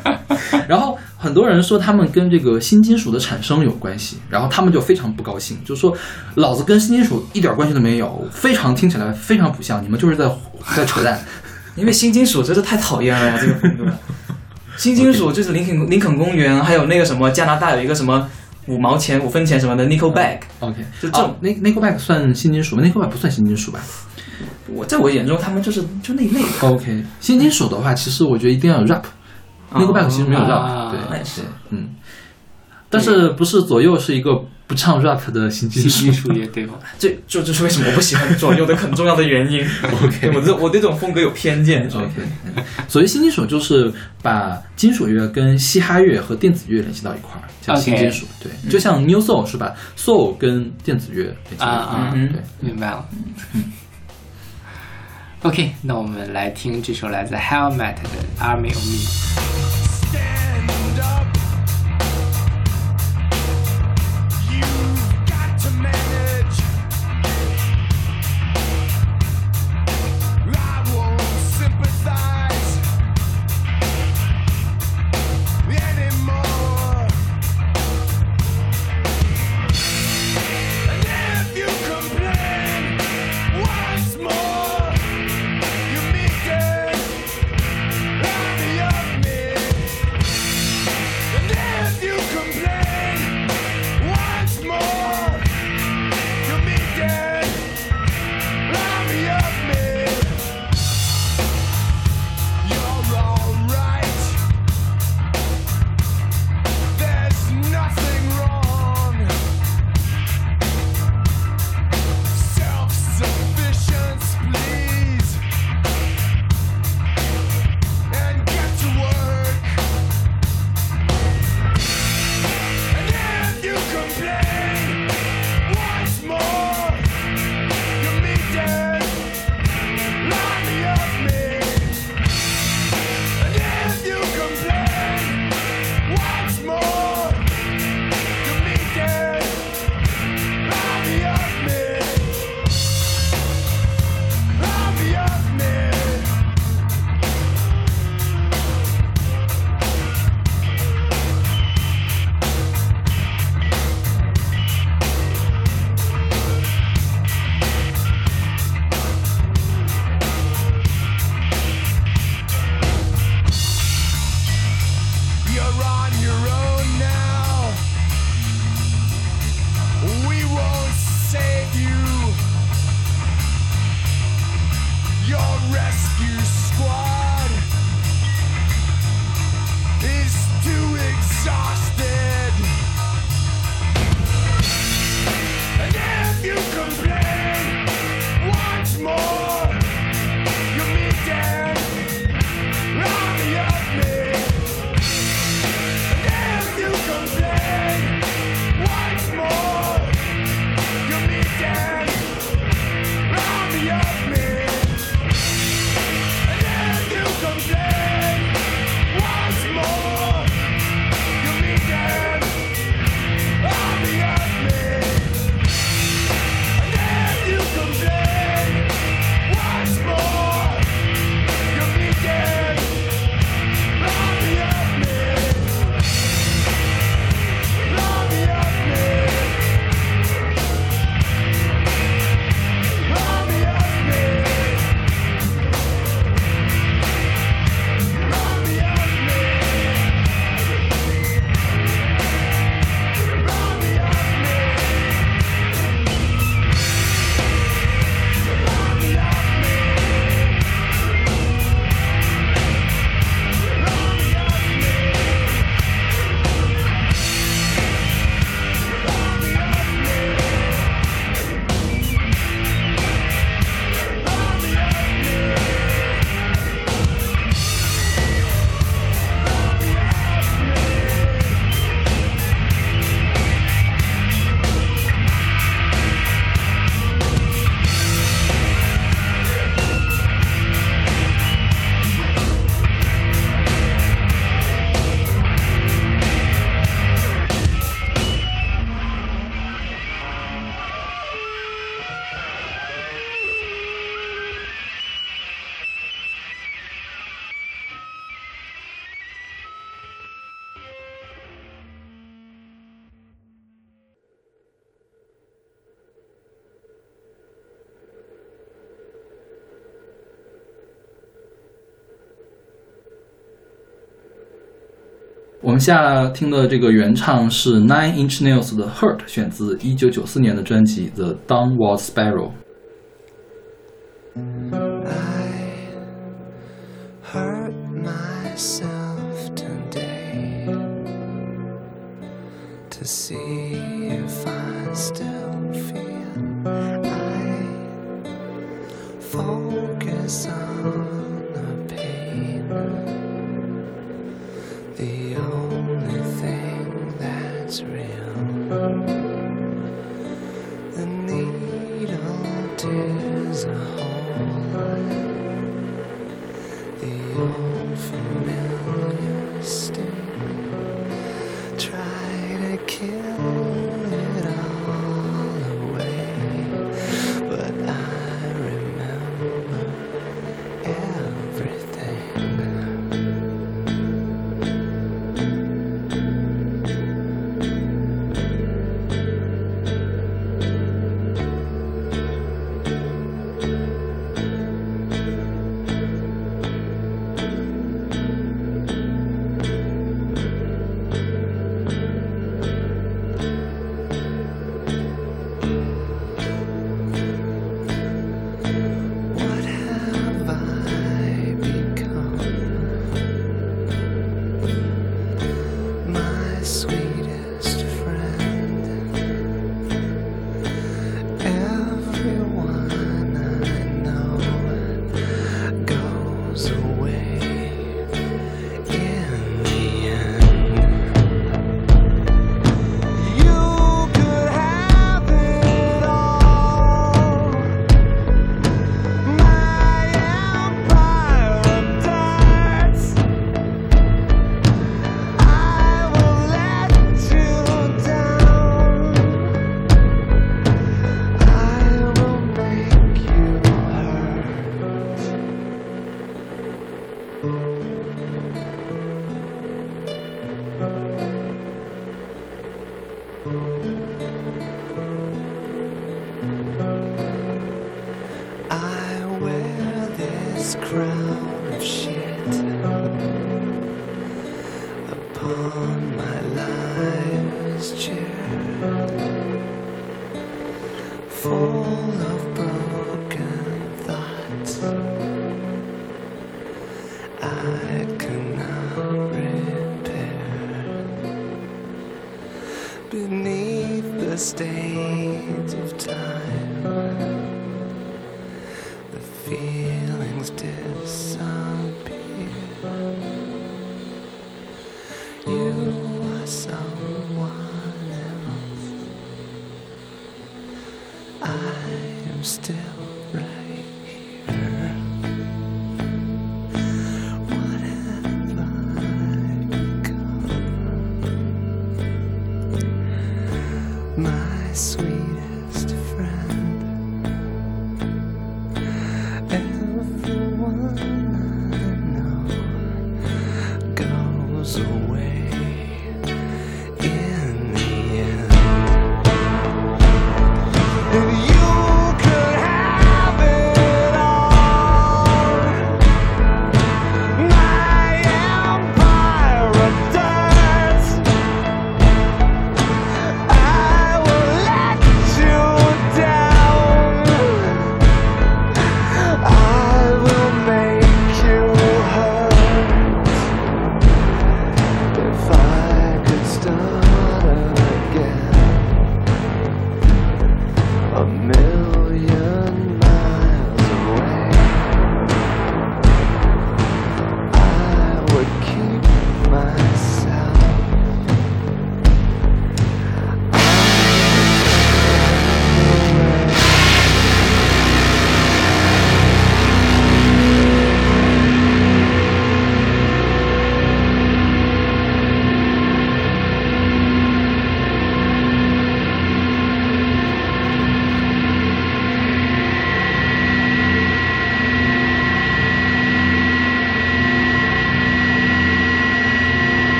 [LAUGHS] 然后很多人说他们跟这个新金属的产生有关系，然后他们就非常不高兴，就说老子跟新金属一点关系都没有，非常听起来非常不像，你们就是在在扯淡。[LAUGHS] 因为新金属真的太讨厌了呀，这个风格。新金属就是林肯林肯公园，还有那个什么加拿大有一个什么五毛钱、五分钱什么的 Nickelback，、OK，就这种 Nickelback 算新金属吗？Nickelback 不算新金属吧我在我眼中他们就是就那一类的。？OK，新金属的话，其实我觉得一定要有 rap。Nickelback 其实没有 rap，、啊对，那也是对嗯。但是不是左右是一个不唱 rap 的新金属新技术乐队吗？[LAUGHS] 这就就是为什么我不喜欢左 [LAUGHS] 有的很重要的原因。OK，我对我对这种风格有偏见。OK，所谓新金属就是把金属乐跟嘻哈乐和电子乐联系到一块儿，叫新金属。对，就像 New Soul、是把 Soul 跟电子乐联系到一块儿。Uh, 对、明白了。嗯 OK，那我们来听这首来自 Helmet 的《Army of Me》。我们现在听的这个原唱是 Nine Inch Nails 的 Hurt，选自一九九四年的专辑《The Downward Spiral》。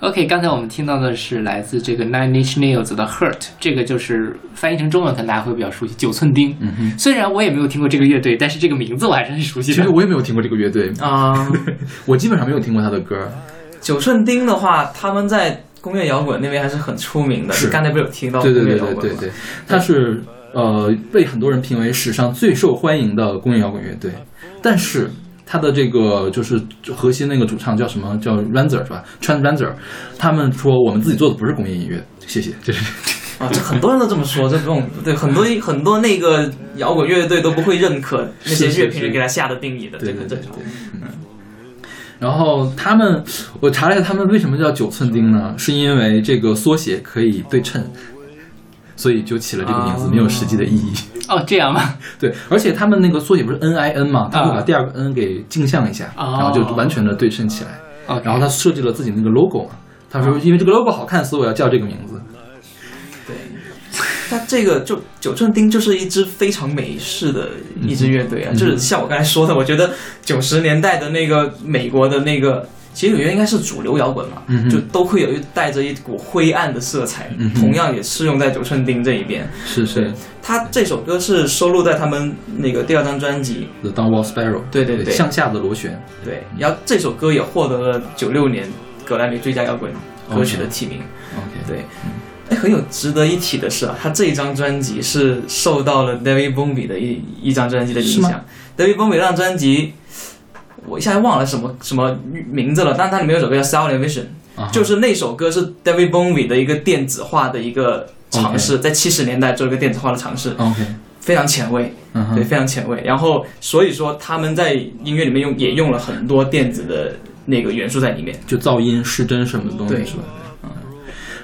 OK，刚才我们听到的是来自这个 Nine Inch Nails 的 Hurt，这个就是翻译成中文可能大家会比较熟悉，九寸钉。嗯哼，虽然我也没有听过这个乐队，但是这个名字我还是很熟悉的。其实我也没有听过这个乐队，[LAUGHS] 啊、我基本上没有听过他的歌。九寸钉的话，他们在工业摇滚那边还是很出名的。是你刚才不是有听到对对工业摇滚吗？对对对对，他是呃被很多人评为史上最受欢迎的工业摇滚乐队，但是。他的这个就是核心那个主唱叫什么？叫 Ranzer 是吧？Trent Ranzer，他们说我们自己做的不是工业音乐，谢谢，这 [LAUGHS] 是啊，这很多人都这么说，这种对很多很多那个摇滚乐队都不会认可那些乐评人给他下的定义的，这对对对对。嗯然后他们，我查了一下，他们为什么叫九寸钉呢？是因为这个缩写可以对称，所以就起了这个名字，啊没有实际的意义。哦，这样吗？[LAUGHS] 对，而且他们那个缩写不是 N I N 嘛，他会把第二个 N 给镜像一下，哦然后就完全的对称起来。哦，然后他设计了自己那个 logo 嘛，他说因为这个 logo 好看，所以我要叫这个名字。对，他这个就九寸钉就是一支非常美式的一支乐队啊，嗯就是像我刚才说的，我觉得九十年代的那个美国的那个。其实我觉得应该是主流摇滚嘛，嗯就都会有一带着一股灰暗的色彩，嗯同样也适用在九寸钉这一边。是是他这首歌是收录在他们那个第二张专辑，The Downward Spiral，对对对向下的螺旋。对，然后这首歌也获得了九六年格莱美最佳摇滚歌曲的提名。OK，对，哎，很有值得一提的是啊，他这一张专辑是受到了 David Bowie 的一一张专辑的影是响。David Bowie 那张专辑，我一下子忘了什么什么名字了，但是它里面有首歌叫《Sound Vision》，就是那首歌是 David Bowie 的一个电子化的一个尝试，在七十年代做一个电子化的尝试，OK，非常前卫。嗯对，非常前卫。然后所以说他们在音乐里面用也用了很多电子的那个元素在里面。就噪音、失真什么的东西对是吧？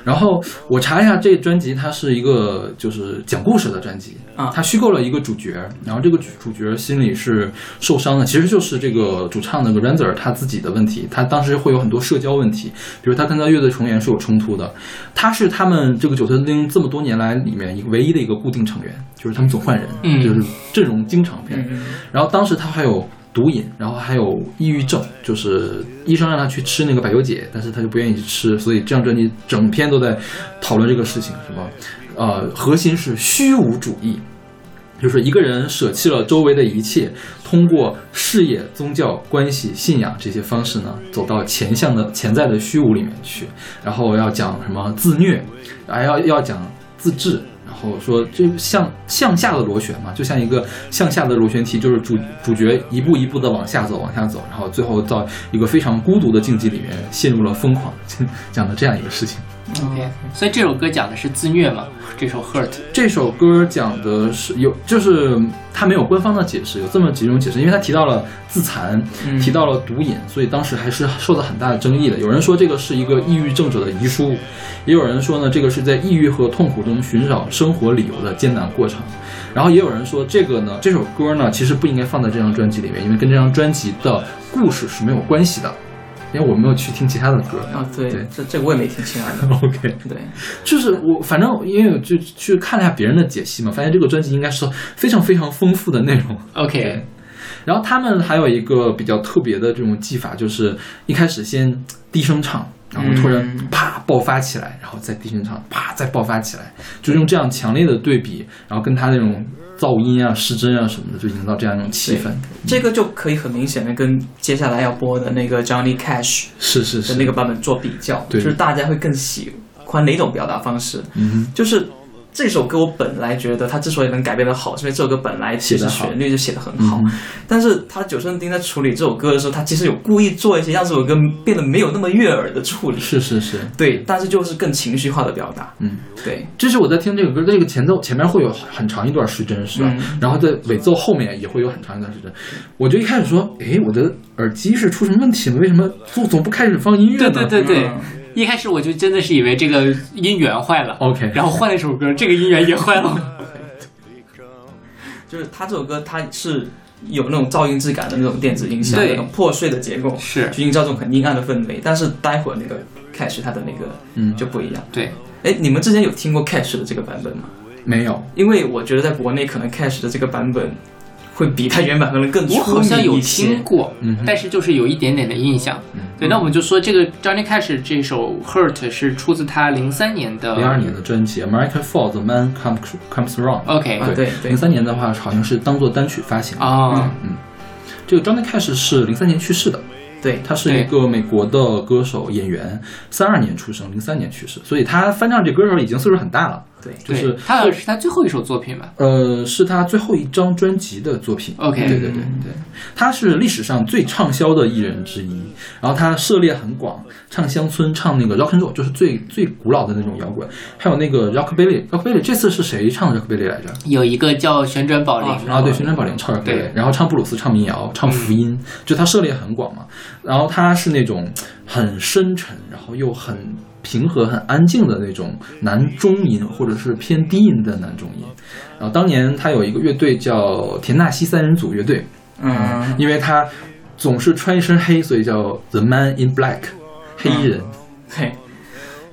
嗯。然后我查一下，这个专辑它是一个就是讲故事的专辑啊。它虚构了一个主角，然后这个主主角心里是受伤的，其实就是这个主唱那个 Ranzer 他自己的问题，他当时会有很多社交问题，比如他跟他乐队成员是有冲突的，他是他们这个九寸钉这么多年来里面一个唯一的一个固定成员，就是他们总换人，嗯。就是阵容经常变，嗯，然后当时他还有毒瘾，然后还有抑郁症，就是医生让他去吃那个百忧解，但是他就不愿意去吃，所以这张专辑整篇都在讨论这个事情，什么，呃，核心是虚无主义，就是一个人舍弃了周围的一切，通过事业、宗教、关系、信仰这些方式呢，走到前向的潜在的虚无里面去，然后要讲什么自虐，还要要讲自治，后说就向向下的螺旋嘛，就像一个向下的螺旋梯，就是主主角一步一步的往下走，往下走，然后最后到一个非常孤独的境地里面陷入了疯狂，[LAUGHS] 讲的这样一个事情。OK，所以这首歌讲的是自虐嘛？这首 Hurt，这首歌讲的是有，就是他没有官方的解释，有这么几种解释，因为他提到了自残，嗯提到了毒瘾，所以当时还是受到很大的争议的。有人说这个是一个抑郁症者的遗书，也有人说呢，这个是在抑郁和痛苦中寻找生活理由的艰难过程。然后也有人说，这个呢，这首歌呢，其实不应该放在这张专辑里面，因为跟这张专辑的故事是没有关系的。因为我没有去听其他的歌。啊，对，对这这个我也没听其他的。[LAUGHS] OK，对，就是我反正因为我就去看了一下别人的解析嘛，发现这个专辑应该是非常非常丰富的内容。OK，然后他们还有一个比较特别的这种技法，就是一开始先低声唱，然后突然嗯啪爆发起来，然后再低声唱，啪再爆发起来，就用这样强烈的对比，然后跟他那种噪音啊、失真啊什么的，就营造这样一种气氛。这个就可以很明显的跟接下来要播的那个 Johnny Cash 是是是，的那个版本做比较，对就是大家会更喜欢哪种表达方式。嗯就是这首歌我本来觉得它之所以能改编的好，是因为这首歌本来其实写旋律就写的很好，但是他九顺丁在处理这首歌的时候，他其实有故意做一些让这首歌变得没有那么悦耳的处理。是是是，对，但是就是更情绪化的表达。嗯。对，就是我在听这个歌，这个前奏前面会有很长一段失真，是吧？嗯然后在尾奏后面也会有很长一段失真。我就一开始说，诶，我的耳机是出什么问题了？为什么总总不开始放音乐对呢？对对对嗯，一开始我就真的是以为这个音源坏了 OK 然后换了一首歌，这个音源也坏了。[LAUGHS] 就是他这首歌，它是有那种噪音质感的那种电子音响，那种破碎的结构，是去营造这种很阴暗的氛围。但是待会儿那个 Cash 它的那个嗯就不一样。对，哎，你们之前有听过 Cash 的这个版本吗？没有。因为我觉得在国内可能 Cash 的这个版本会比他原版可能更我好像有听。过，嗯但是就是有一点点的印象。对，那我们就说这个 Johnny Cash 这首 Hurt 是出自他零三年的零二年的专辑《American Fall: The Man Comes Comes Around》。OK 啊对对零三年的话好像是当做单曲发行啊。嗯，这个 Johnny Cash 是零三年去世的，对，他是一个美国的歌手演员，三二年出生，零三年去世，所以他翻唱这歌手已经岁数很大了。对就是他好像是他最后一首作品吧？呃，是他最后一张专辑的作品。OK 对对对对，他是历史上最畅销的艺人之一，然后他涉猎很广，唱乡村，唱那个 rock and roll，就是最最古老的那种摇滚，还有那个 rockabilly，rockabilly 这次是谁唱 rockabilly 来着？有一个叫旋转宝铃啊啊，对，旋转宝铃唱 rockabilly，然后唱布鲁斯，唱民谣，唱福音，就他涉猎很广嘛。然后他是那种很深沉，然后又很平和、很安静的那种男中音，或者是偏低音的男中音。然后当年他有一个乐队叫田纳西三人组乐队，嗯，因为他总是穿一身黑，所以叫 The Man in Black，黑衣人。对。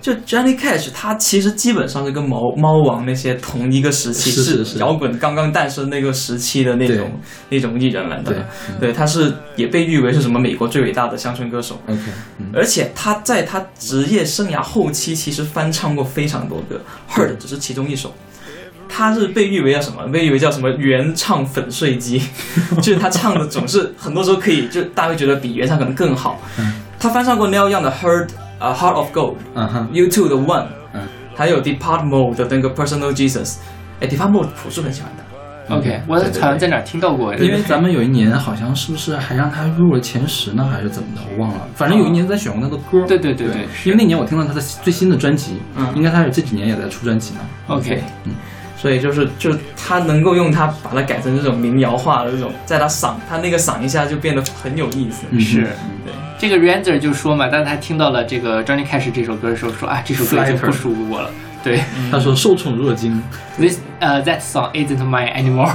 就 Johnny Cash，他其实基本上是跟猫猫王那些同一个时期，是是是摇滚刚刚诞生那个时期的那种那种艺人来的。对嗯对，他是也被誉为是什么美国最伟大的乡村歌手。OK，嗯，而且他在他职业生涯后期，其实翻唱过非常多歌，《Hurt》只是其中一首。他是被誉为叫什么？被誉为叫什么原唱粉碎机，[LAUGHS] 就是他唱的总是很多时候可以，就大家会觉得比原唱可能更好。他翻唱过 Neil Young 的《Hurt》呃《Heart of Gold》啊哈，，U2 的《One》，嗯还有 Depart Mode 的那个 Personal Jesus。哎，Depart Mode 朴树很喜欢的。OK，我好像在哪听到过，因为咱们有一年好像是不是还让他入了前十呢，还是怎么的？我忘了。反正有一年在选过他的歌。对对对对因为那年我听到他的最新的专辑，嗯应该他是这几年也在出专辑呢。OK，嗯所以就是就他能够用他把它改成这种民谣化的这种，在他嗓他那个嗓一下就变得很有意思。嗯是对。这个 Ranzer 就说嘛，当他听到了这个 Johnny Cash 这首歌的时候，说啊，这首歌已经不属于我了。对他说受宠若惊。，This 呃、that song isn't mine anymore，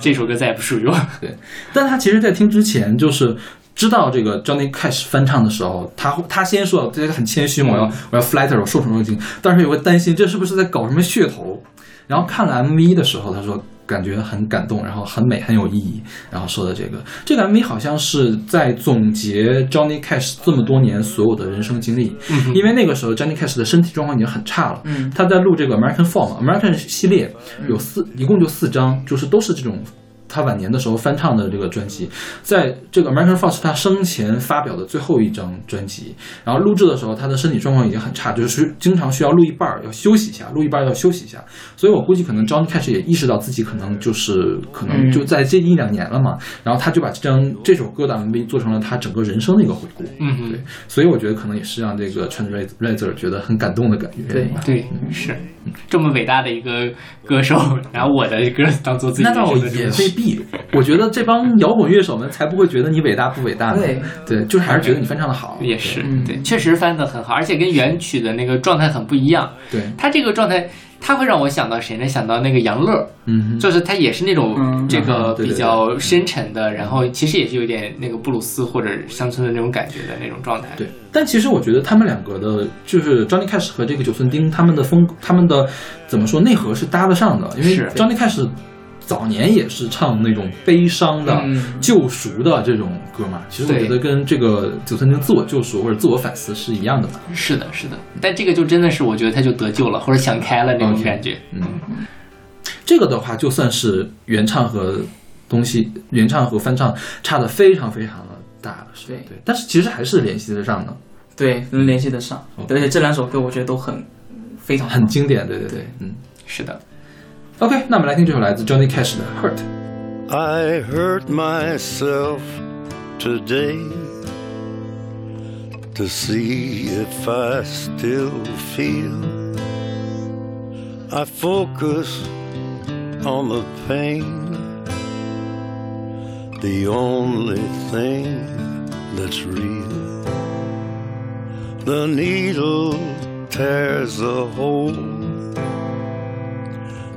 这首歌再也不属于我。对，但他其实，在听之前就是。知道这个 Johnny Cash 翻唱的时候，他他先说，这个很谦虚嘛，我要我要 flatter，我受宠若惊，但是有个担心这是不是在搞什么噱头。然后看了 MV 的时候，他说感觉很感动，然后很美，很有意义。然后说的这个这个 MV 好像是在总结 Johnny Cash 这么多年所有的人生经历，因为那个时候 Johnny Cash 的身体状况已经很差了。嗯他在录这个 American Form、American 系列有四，一共就四张，就是都是这种。他晚年的时候翻唱的这个专辑，在这个 American 是他生前发表的最后一张专辑。然后录制的时候，他的身体状况已经很差，就是经常需要录一半儿要休息一下，录一半儿要休息一下。所以我估计可能 Johnny Cash 也意识到自己可能就是可能就在这一两年了嘛，然后他就把这张这首歌的 MV 做成了他整个人生的一个回顾。嗯哼对，所以我觉得可能也是让这个 Trent Reznor 觉得很感动的感觉。对对，是这么伟大的一个歌手，然后我的歌当做自己那倒也未必，我觉得这帮摇滚乐手们才不会觉得你伟大不伟大呢。对对，就是还是觉得你翻唱的好。也是，嗯对，确实翻的很好，而且跟原曲的那个状态很不一样。对，他这个状态，他会让我想到谁呢？想到那个杨乐，嗯哼，就是他也是那种嗯这个比较深沉的，然后其实也是有点那个布鲁斯或者乡村的那种感觉的那种状态。对，但其实我觉得他们两个的，就是 Johnny Cash 和这个九寸钉，他们的风，他们的怎么说内核是搭得上的，因为 Johnny Cash 早年也是唱那种悲伤的、嗯。救赎的这种歌嘛。其实我觉得跟这个九寸钉自我救赎或者自我反思是一样的嘛。是的，是的，但这个就真的是我觉得他就得救了，或者想开了那种感觉。嗯，这个的话就算是原唱和东西，原唱和翻唱差的非常非常的大了，是对。对，但是其实还是联系得上的，对，能联系得上。而且这两首歌我觉得都很非常很经典，对对。对，嗯。是的，OK，那我们来听这首来自 Johnny Cash 的《Hurt》。 I hurt myself today to see if I still feel. I focus on the pain, the only thing that's real. The needle tears a hole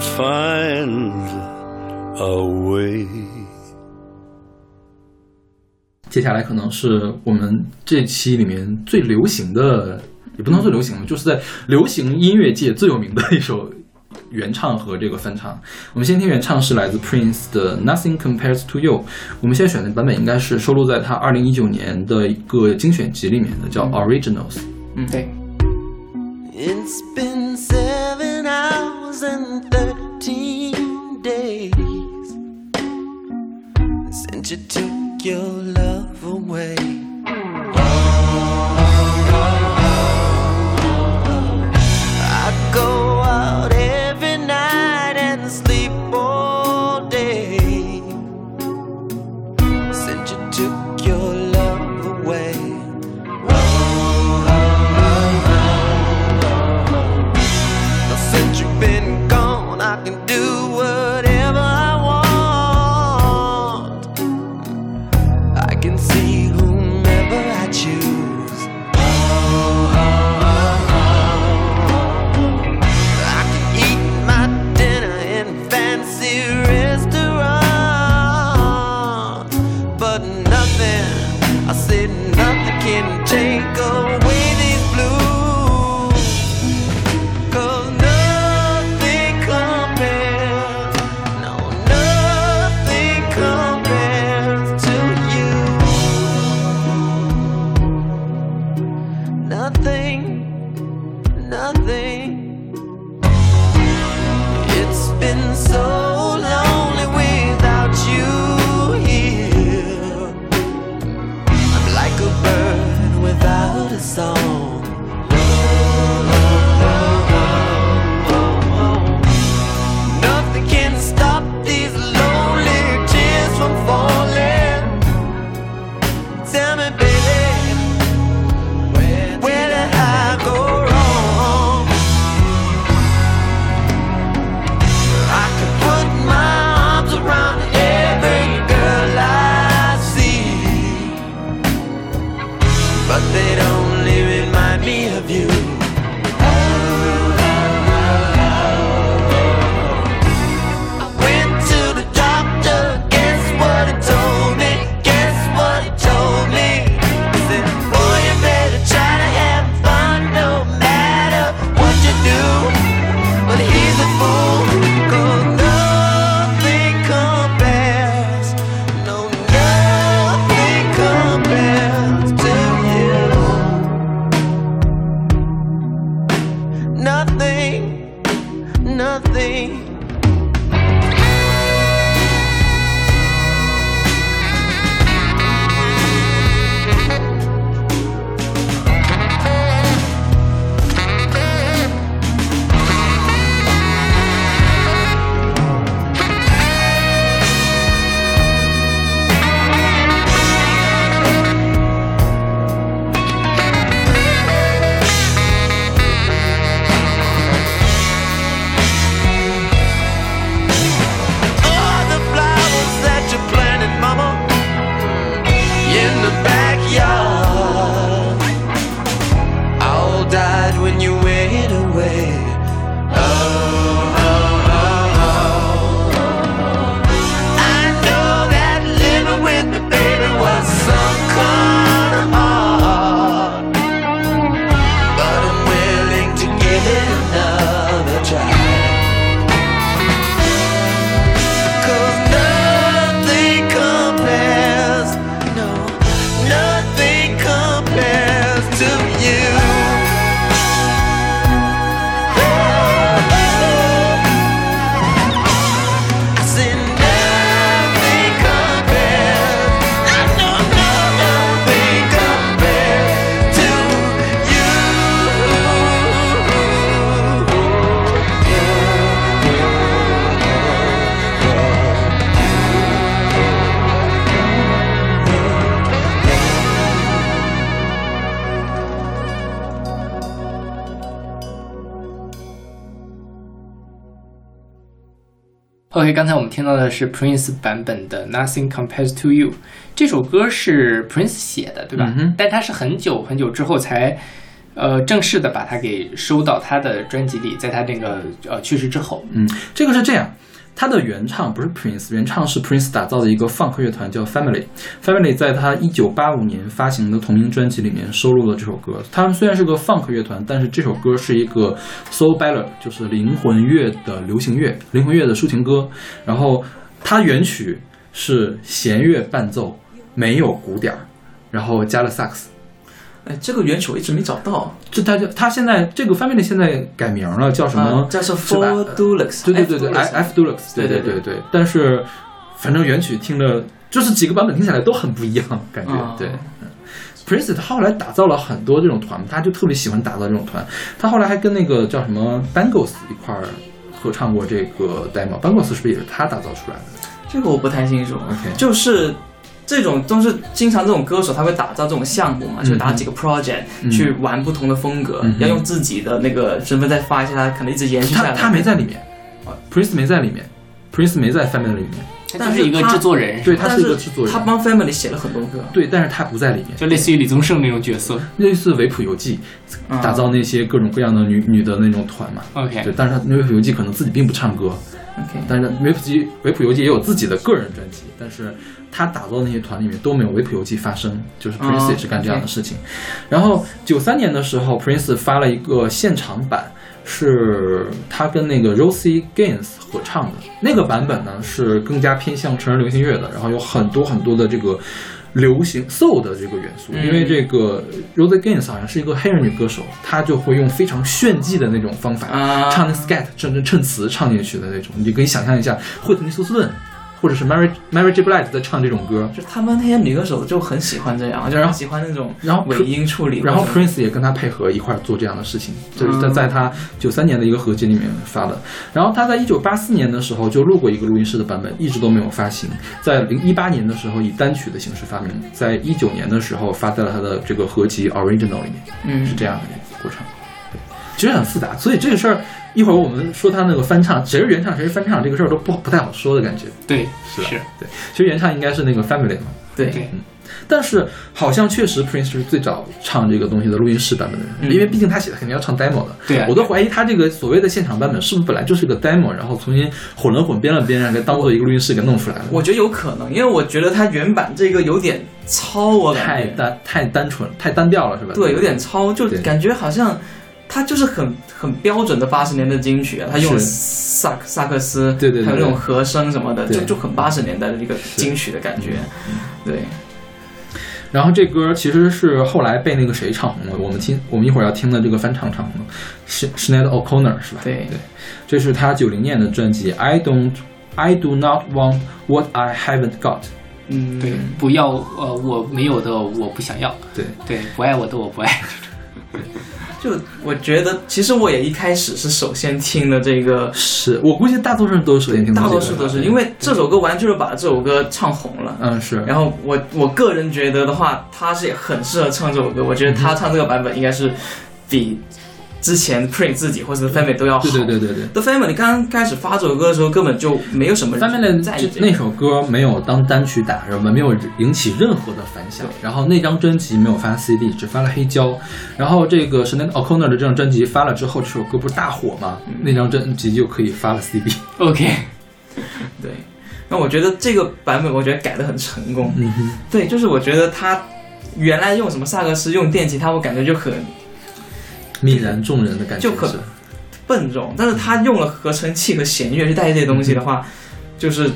findaway 接下来可能是我们这期里面最流行的也不能说流行就是在流行音乐界最有名的一首原唱和这个翻唱。我们先听原唱是来自 prince 的 nothing compares to you 我们现在选的版本应该是收录在他二零一九年的一个精选集里面的叫 originals 嗯对。It's been said 2013 days since you took your love away. OK，刚才我们听到的是 Prince 版本的《Nothing Compares to You》，这首歌是 Prince 写的，对吧？嗯但他是很久很久之后才，呃，正式的把它给收到他的专辑里，在他那个呃去世之后。嗯，这个是这样，他的原唱不是 Prince，原唱是 Prince 打造的一个 funk 乐团叫 Family。Family 在他一九八五年发行的同名专辑里面收录了这首歌。他们虽然是个 funk 乐团，但是这首歌是一个 soul ballad，就是灵魂乐的流行乐，灵魂乐的抒情歌。然后它原曲是弦乐伴奏，没有鼓点儿，然后加了萨克斯。哎，这个原曲我一直没找到，就他就他现在这个 Family 现在改名了，叫什么？啊叫做是吧 Four Deluxe，对对对对 F，F F Deluxe，对对对对对。但是反正原曲听着，就是几个版本听起来都很不一样，感觉、啊对。嗯 Prince 他后来打造了很多这种团，他就特别喜欢打造这种团。他后来还跟那个叫什么 Bangles 一块儿合唱过这个 demo。Bangles 是不是也是他打造出来的？这个我不太清楚。OK 就是这种都是经常这种歌手他会打造这种项目嘛，就打几个 project、嗯。去玩不同的风格，嗯要用自己的那个身份再发一下，他可能一直延续下来。他他没在里面，Prince 没在里面，Prince 没在 Family 里面，他是一个制作人，对，他是一个制作人，他帮 Family 写了很多歌。对，但是他不在里面。就类似于李宗盛那种角色。类似维普游记，嗯。打造那些各种各样的女女的那种团嘛。OK 对，但是他维普游记可能自己并不唱歌，OK，但是维普记维普游记也有自己的个人专辑，但是他打造的那些团里面都没有维普游记发声，就是 Prince 哦也是干这样的事情。然后九三年的时候，Prince 发了一个现场版，是他跟那个 Rosie Gaines 合唱的，那个版本呢是更加偏向成人流行乐的，然后有很多很多的这个。流行 soul 的这个元素，嗯。因为这个 Rosie Gaines 好像是一个黑人女歌手，她就会用非常炫技的那种方法、啊。唱那 scat 衬衬衬词唱进去的那种，你就可以想象一下惠特尼休斯顿或者是 Mary Mary J Blige 在唱这种歌，就他们那些女歌手就很喜欢这样，就然后喜欢那种然后尾音处理，然后 Prince 也跟他配合一块儿做这样的事情，就是在嗯在他九三年的一个合集里面发的。然后他在一九八四年的时候就录过一个录音室的版本，一直都没有发行。在零一八年的时候以单曲的形式发明，在一九年的时候发在了他的这个合集 Original 里面，嗯是这样的一个过程。对，其实很复杂，所以这个事儿一会儿我们说他那个翻唱，谁是原唱谁是翻唱这个事儿都不不太好说的感觉，对，是？是对，其实原唱应该是那个 Family 嘛。对嗯但是好像确实 Prince 是最早唱这个东西的录音室版本的人，嗯因为毕竟他写的肯定要唱 demo 的。对啊我都怀疑他这个所谓的现场版本是不是本来就是个 demo，然后重新混了混编了编，然后给当做一个录音室给弄出来的。我觉得有可能，因为我觉得他原版这个有点糙，我感觉太单太单纯太单调了，是吧？对，有点糙，就感觉好像他就是很很标准的八十年代金曲啊，它用了萨克萨克斯，对对对还有那种和声什么的，就就很八十年代的一个金曲的感觉，对，然后这歌其实是后来被那个谁唱红了，我们听我们一会儿要听的这个翻唱唱红了，是 s n e d O'Connor 是吧？对对，这是他九零年的专辑《I Don't I Do Not Want What I Haven't Got》。嗯，对，不要呃，我没有的我不想要，对。对，不爱我的我不爱。[LAUGHS] 就我觉得，其实我也一开始是首先听的这个，是我估计大多数人都是首先听到大，多数都是因为这首歌完全就是把这首歌唱红了。嗯是，然后我我个人觉得的话，他是很适合唱这首歌。我觉得他唱这个版本应该是比之前 Prince 自己或者 Family 都要好。对对对对对。The Family 刚开始发这首歌的时候，根本就没有什么人 Family 在意。那首歌没有当单曲打热门，没有引起任何的反响。然后那张专辑没有发 CD，只发了黑胶。然后这个 a n e O'Connor 的这张专辑发了之后，这首歌不是大火吗？那张专辑就可以发了 CD。OK，[LAUGHS] 对，那我觉得这个版本我觉得改的很成功。嗯哼，对，就是我觉得他原来用什么萨克斯、用电吉他，我感觉就很泯然众人的感觉就可是。笨重，但是他用了合成器和弦乐去带这些东西的话，就是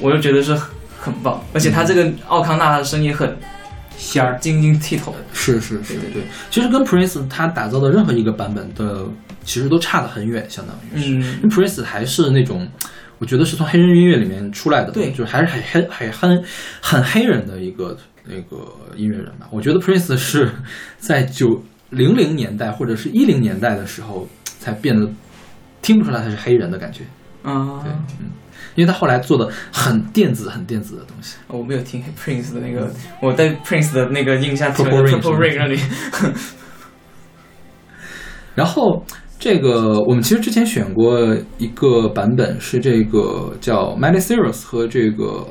我就觉得是很很棒，而且他这个奥康纳的声音很仙儿，晶晶剔透。是是是对对对，其实跟 Prince 他打造的任何一个版本的，其实都差得很远，相当于是。嗯因为 Prince 还是那种，我觉得是从黑人音乐里面出来的，对就是还是很黑、很很很黑人的一个那个音乐人吧。我觉得 Prince 是在九零零年代或者是一零年代的时候才变得听不出来他是黑人的感觉，啊对，嗯，因为他后来做的很电子、很电子的东西。我没有听 Prince 的那个，我对 Prince 的那个印象只有 Purple Rain Purple Rain 那里。[LAUGHS] 然后这个我们其实之前选过一个版本，是这个叫 Miley Cyrus 和这个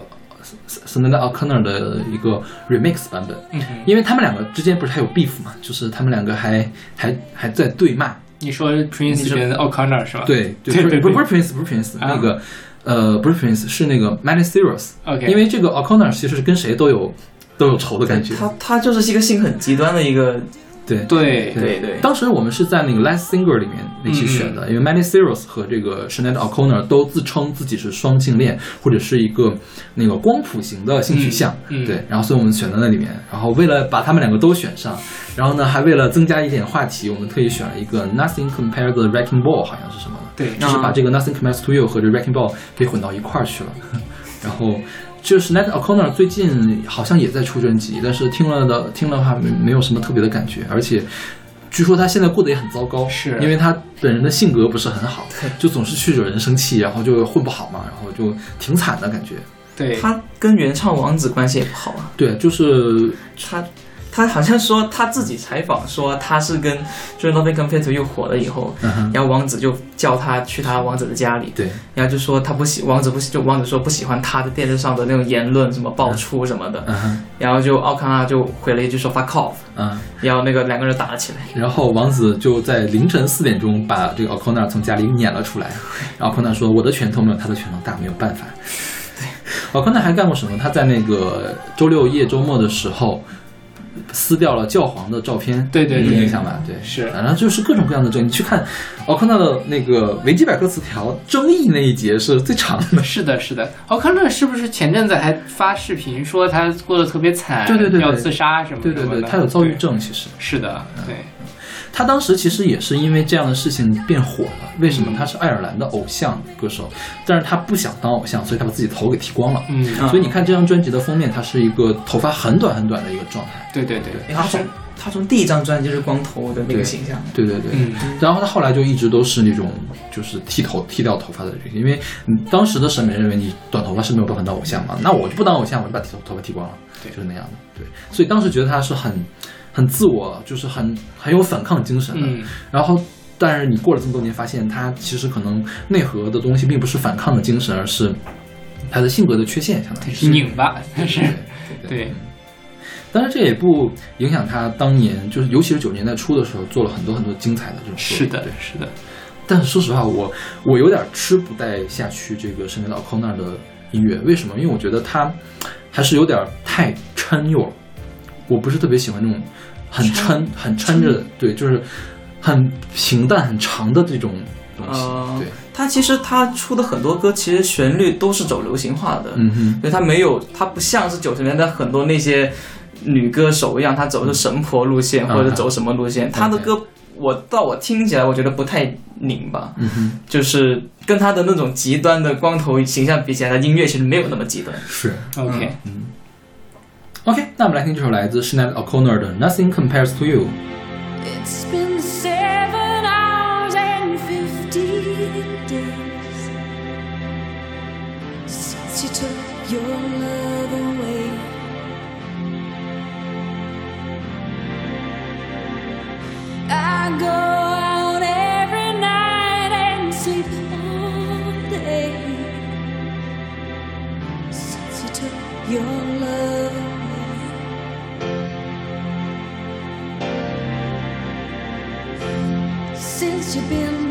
s n e d O'Connor 的一个 remix 版本，嗯，因为他们两个之间不是还有 beef 嘛，就是他们两个还还还在对骂，你说 Prince 跟 O'Connor 是吧？对对对对不是不是 Prince 不是 Prince 啊。那个呃不是 Prince 是那个 Miley Cyrus，OK 因为这个 O'Connor 其实是跟谁都有都有仇的感觉，他他就是一个性很极端的一个，对对对对当时我们是在那个 Last Singer 里面一起选的，因为 Many Seros 和这个 s h a n e O'Connor 都自称自己是双性恋，或者是一个那个光谱型的性取向，对，然后所以我们选在那里面，然后为了把他们两个都选上，然后呢还为了增加一点话题，我们特意选了一个 Nothing Compared to the Wrecking Ball，好像是什么的，对就是把这个 Nothing Compares to You 和这 Wrecking Ball 给混到一块儿去了，[LAUGHS] 然后。就是 Nat O'Connor 最近好像也在出专辑，但是听了的听了的话没没有什么特别的感觉，而且据说他现在过得也很糟糕，是因为他本人的性格不是很好，就总是去惹人生气，然后就混不好嘛，然后就挺惨的感觉。对，他跟原唱王子关系也不好啊。对，就是他他好像说他自己采访说他是跟就是 Nothing Compared to You 火了以后，嗯，然后王子就叫他去他王子的家里，对，然后就说他不喜王子不喜就王子说不喜欢他的电视上的那种言论什么爆出什么的，嗯，然后就奥康纳就回了一句说 fuck off，嗯，然后那个两个人打了起来。然后王子就在凌晨四点钟把这个 O'Connor 从家里撵了出来，[LAUGHS] 然后 O'Connor 说：“我的拳头没有他的拳头大，没有办法。”对，O'Connor 还干过什么？他在那个周六夜周末的时候。撕掉了教皇的照片，对对对有印象吧？对，是反正就是各种各样的争议。你去看奥康纳的那个维基百科词条，争议那一节是最长的。[LAUGHS] 是的，是的。O'Connor 是不是前阵子还发视频说他过得特别惨，对对对对要自杀什么对对对，他有躁郁。症，其实。是的，对，他当时其实也是因为这样的事情变火了。为什么？他是爱尔兰的偶像歌手，但是他不想当偶像，所以他把自己头给剃光了。嗯，啊所以你看这张专辑的封面，他是一个头发很短很短的一个状态。对对对，他从他从第一张专辑就是光头的那个形象，对对对，嗯，然后他后来就一直都是那种就是剃头剃掉头发的这个，因为你当时的审美认为你短头发是没有办法当偶像嘛，那我就不当偶像，我就把头头发剃光了，对就是那样的。对，所以当时觉得他是很很自我，就是很很有反抗精神的。嗯，然后，但是你过了这么多年，发现他其实可能内核的东西并不是反抗的精神，而是他的性格的缺陷，相当于是。拧巴，[LAUGHS] 是，对对，但是这也不影响他当年，就是尤其是九十年代初的时候，做了很多很多精彩的这种作是的对，是的，但是说实话，我我有点吃不带下去这个圣诞老 O'Connor 的音乐，为什么？因为我觉得他还是有点太抻悠了，我不是特别喜欢这种很抻、很抻着的，对，就是很平淡、很长的这种东西。呃对，他其实他出的很多歌其实旋律都是走流行化的，嗯哼，所以他没有，他不像是九十年代很多那些女歌手一样，她走的是神婆路线，嗯或者走什么路线。她的歌，我到我听起来，我觉得不太拧巴，嗯哼，就是跟他的那种极端的光头形象比起来，她音乐其实没有那么极端。是 OK，OK。那我们来听这首来自 Sinead O'Connor 的《Nothing Compares to You》。 It's been seven hours and fifteen days since you took your love away. I go out every night and sleep all day since you took your love away. Since you've been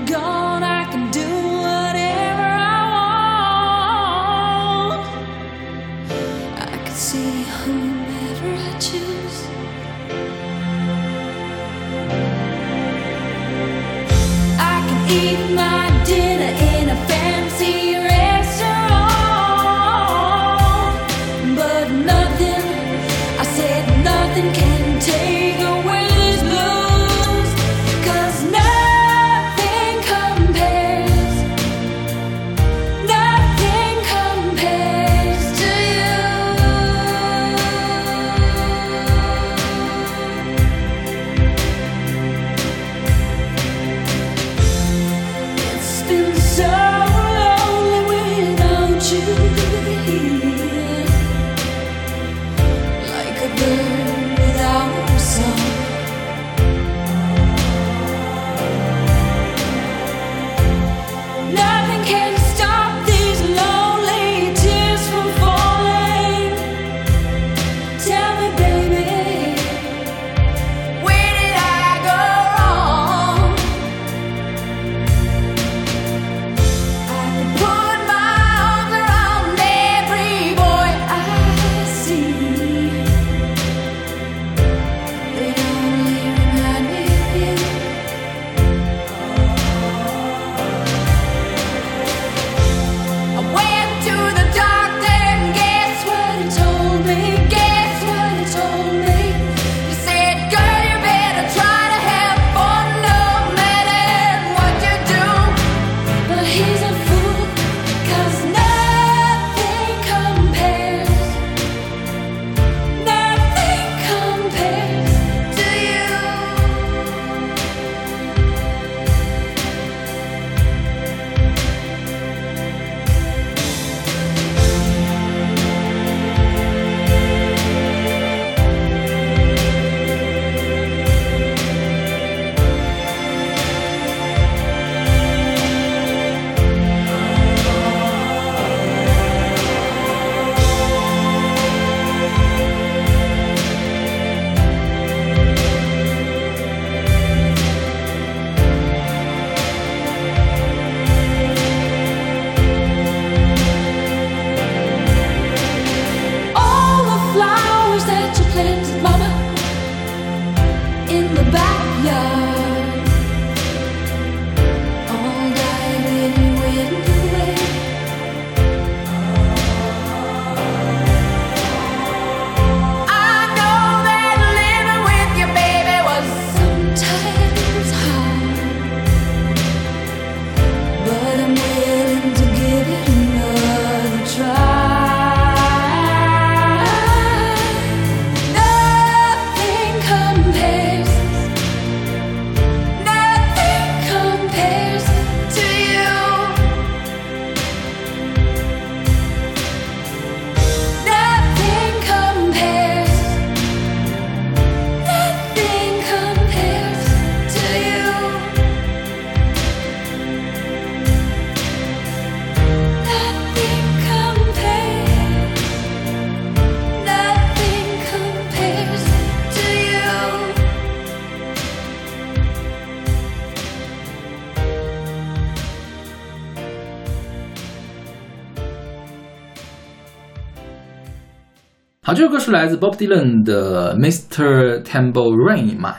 好，这首歌是来自 Bob Dylan 的 Mr. Tambourine Man，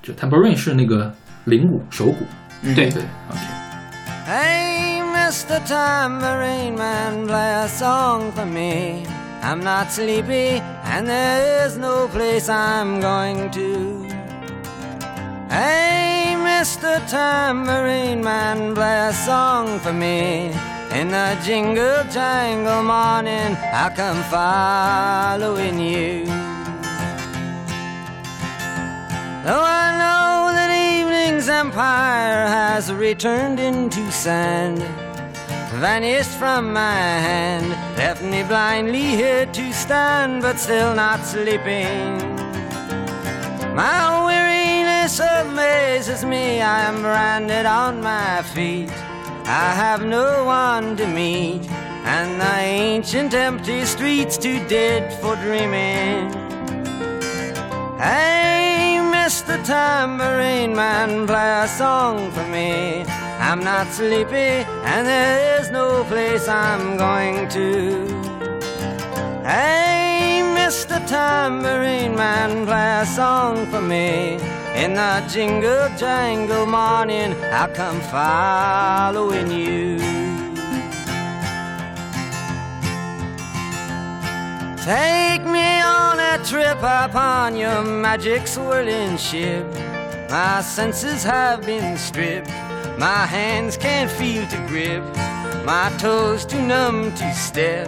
就 Tambourine 是那个铃鼓手鼓，对对，OK。 Hey, Mr. Tambourine Man, play a song for me. I'm not sleepy, and there is no place I'm going to. Hey, Mr. Tambourine Man, play a song for me. In the jingle jangle morning, I'll come following you. Though I know that evening's empire has returned into sand, vanished from my hand, left me blindly here to stand, but still not sleeping. My weariness amazes me, I am branded on my feet. I have no one to meet, and the ancient empty streets too dead for dreaming. Hey, Mr. Tambourine Man, play a song for me. I'm not sleepy, and there is no place I'm going to. Hey, Mr. Tambourine Man, play a song for me. In the jingle jangle morning, I'll come following you. Take me on a trip upon your magic swirling ship. My senses have been stripped. My hands can't feel to grip. My toes too numb to step.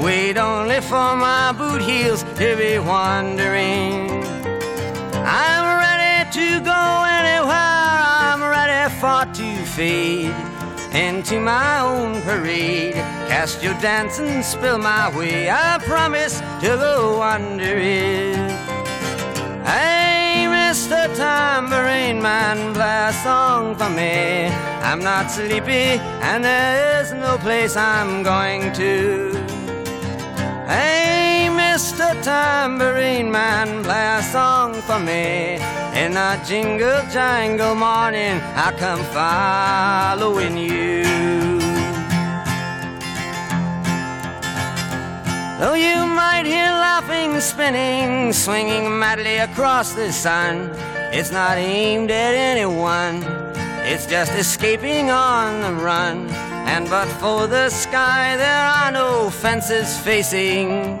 Wait only for my boot heels to be wandering. I'm to go anywhere. I'm ready for to fade into my own parade. Cast your dance and spill my way. I promise to go under it. Hey, Mr. Tambourine Man, play a song for me. I'm not sleepy, and there is no place I'm going to. Hey, Mr. Tambourine Man, play a song for me. In a jingle jangle morning, I come following you. Though you might hear laughing, spinning, swinging madly across the sun, it's not aimed at anyone. It's just escaping on the run. And but for the sky, there are no fences facing.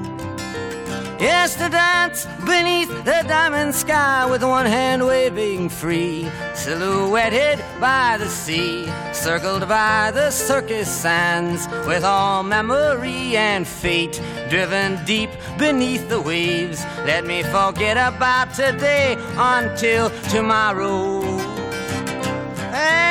Yes, to dance beneath the diamond sky with one hand waving free, silhouetted by the sea, circled by the circus sands, with all memory and fate driven deep beneath the waves. Let me forget about today until tomorrow. Hey,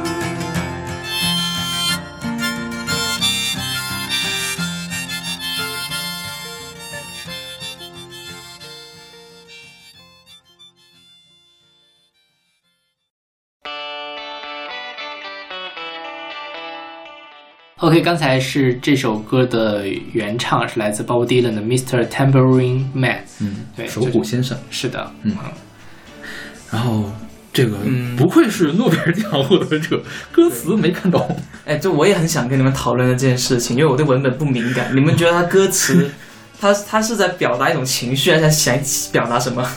OK，刚才是这首歌的原唱是来自 Bob Dylan 的 Mr. Tambourine Man，嗯，对，手鼓先生。是的，嗯然后这个嗯不愧是诺贝尔奖获得者，歌词没看懂。哎，就我也很想跟你们讨论的这件事情，因为我对文本不敏感。你们觉得他歌词，[LAUGHS] 他他是在表达一种情绪，还是在想表达什么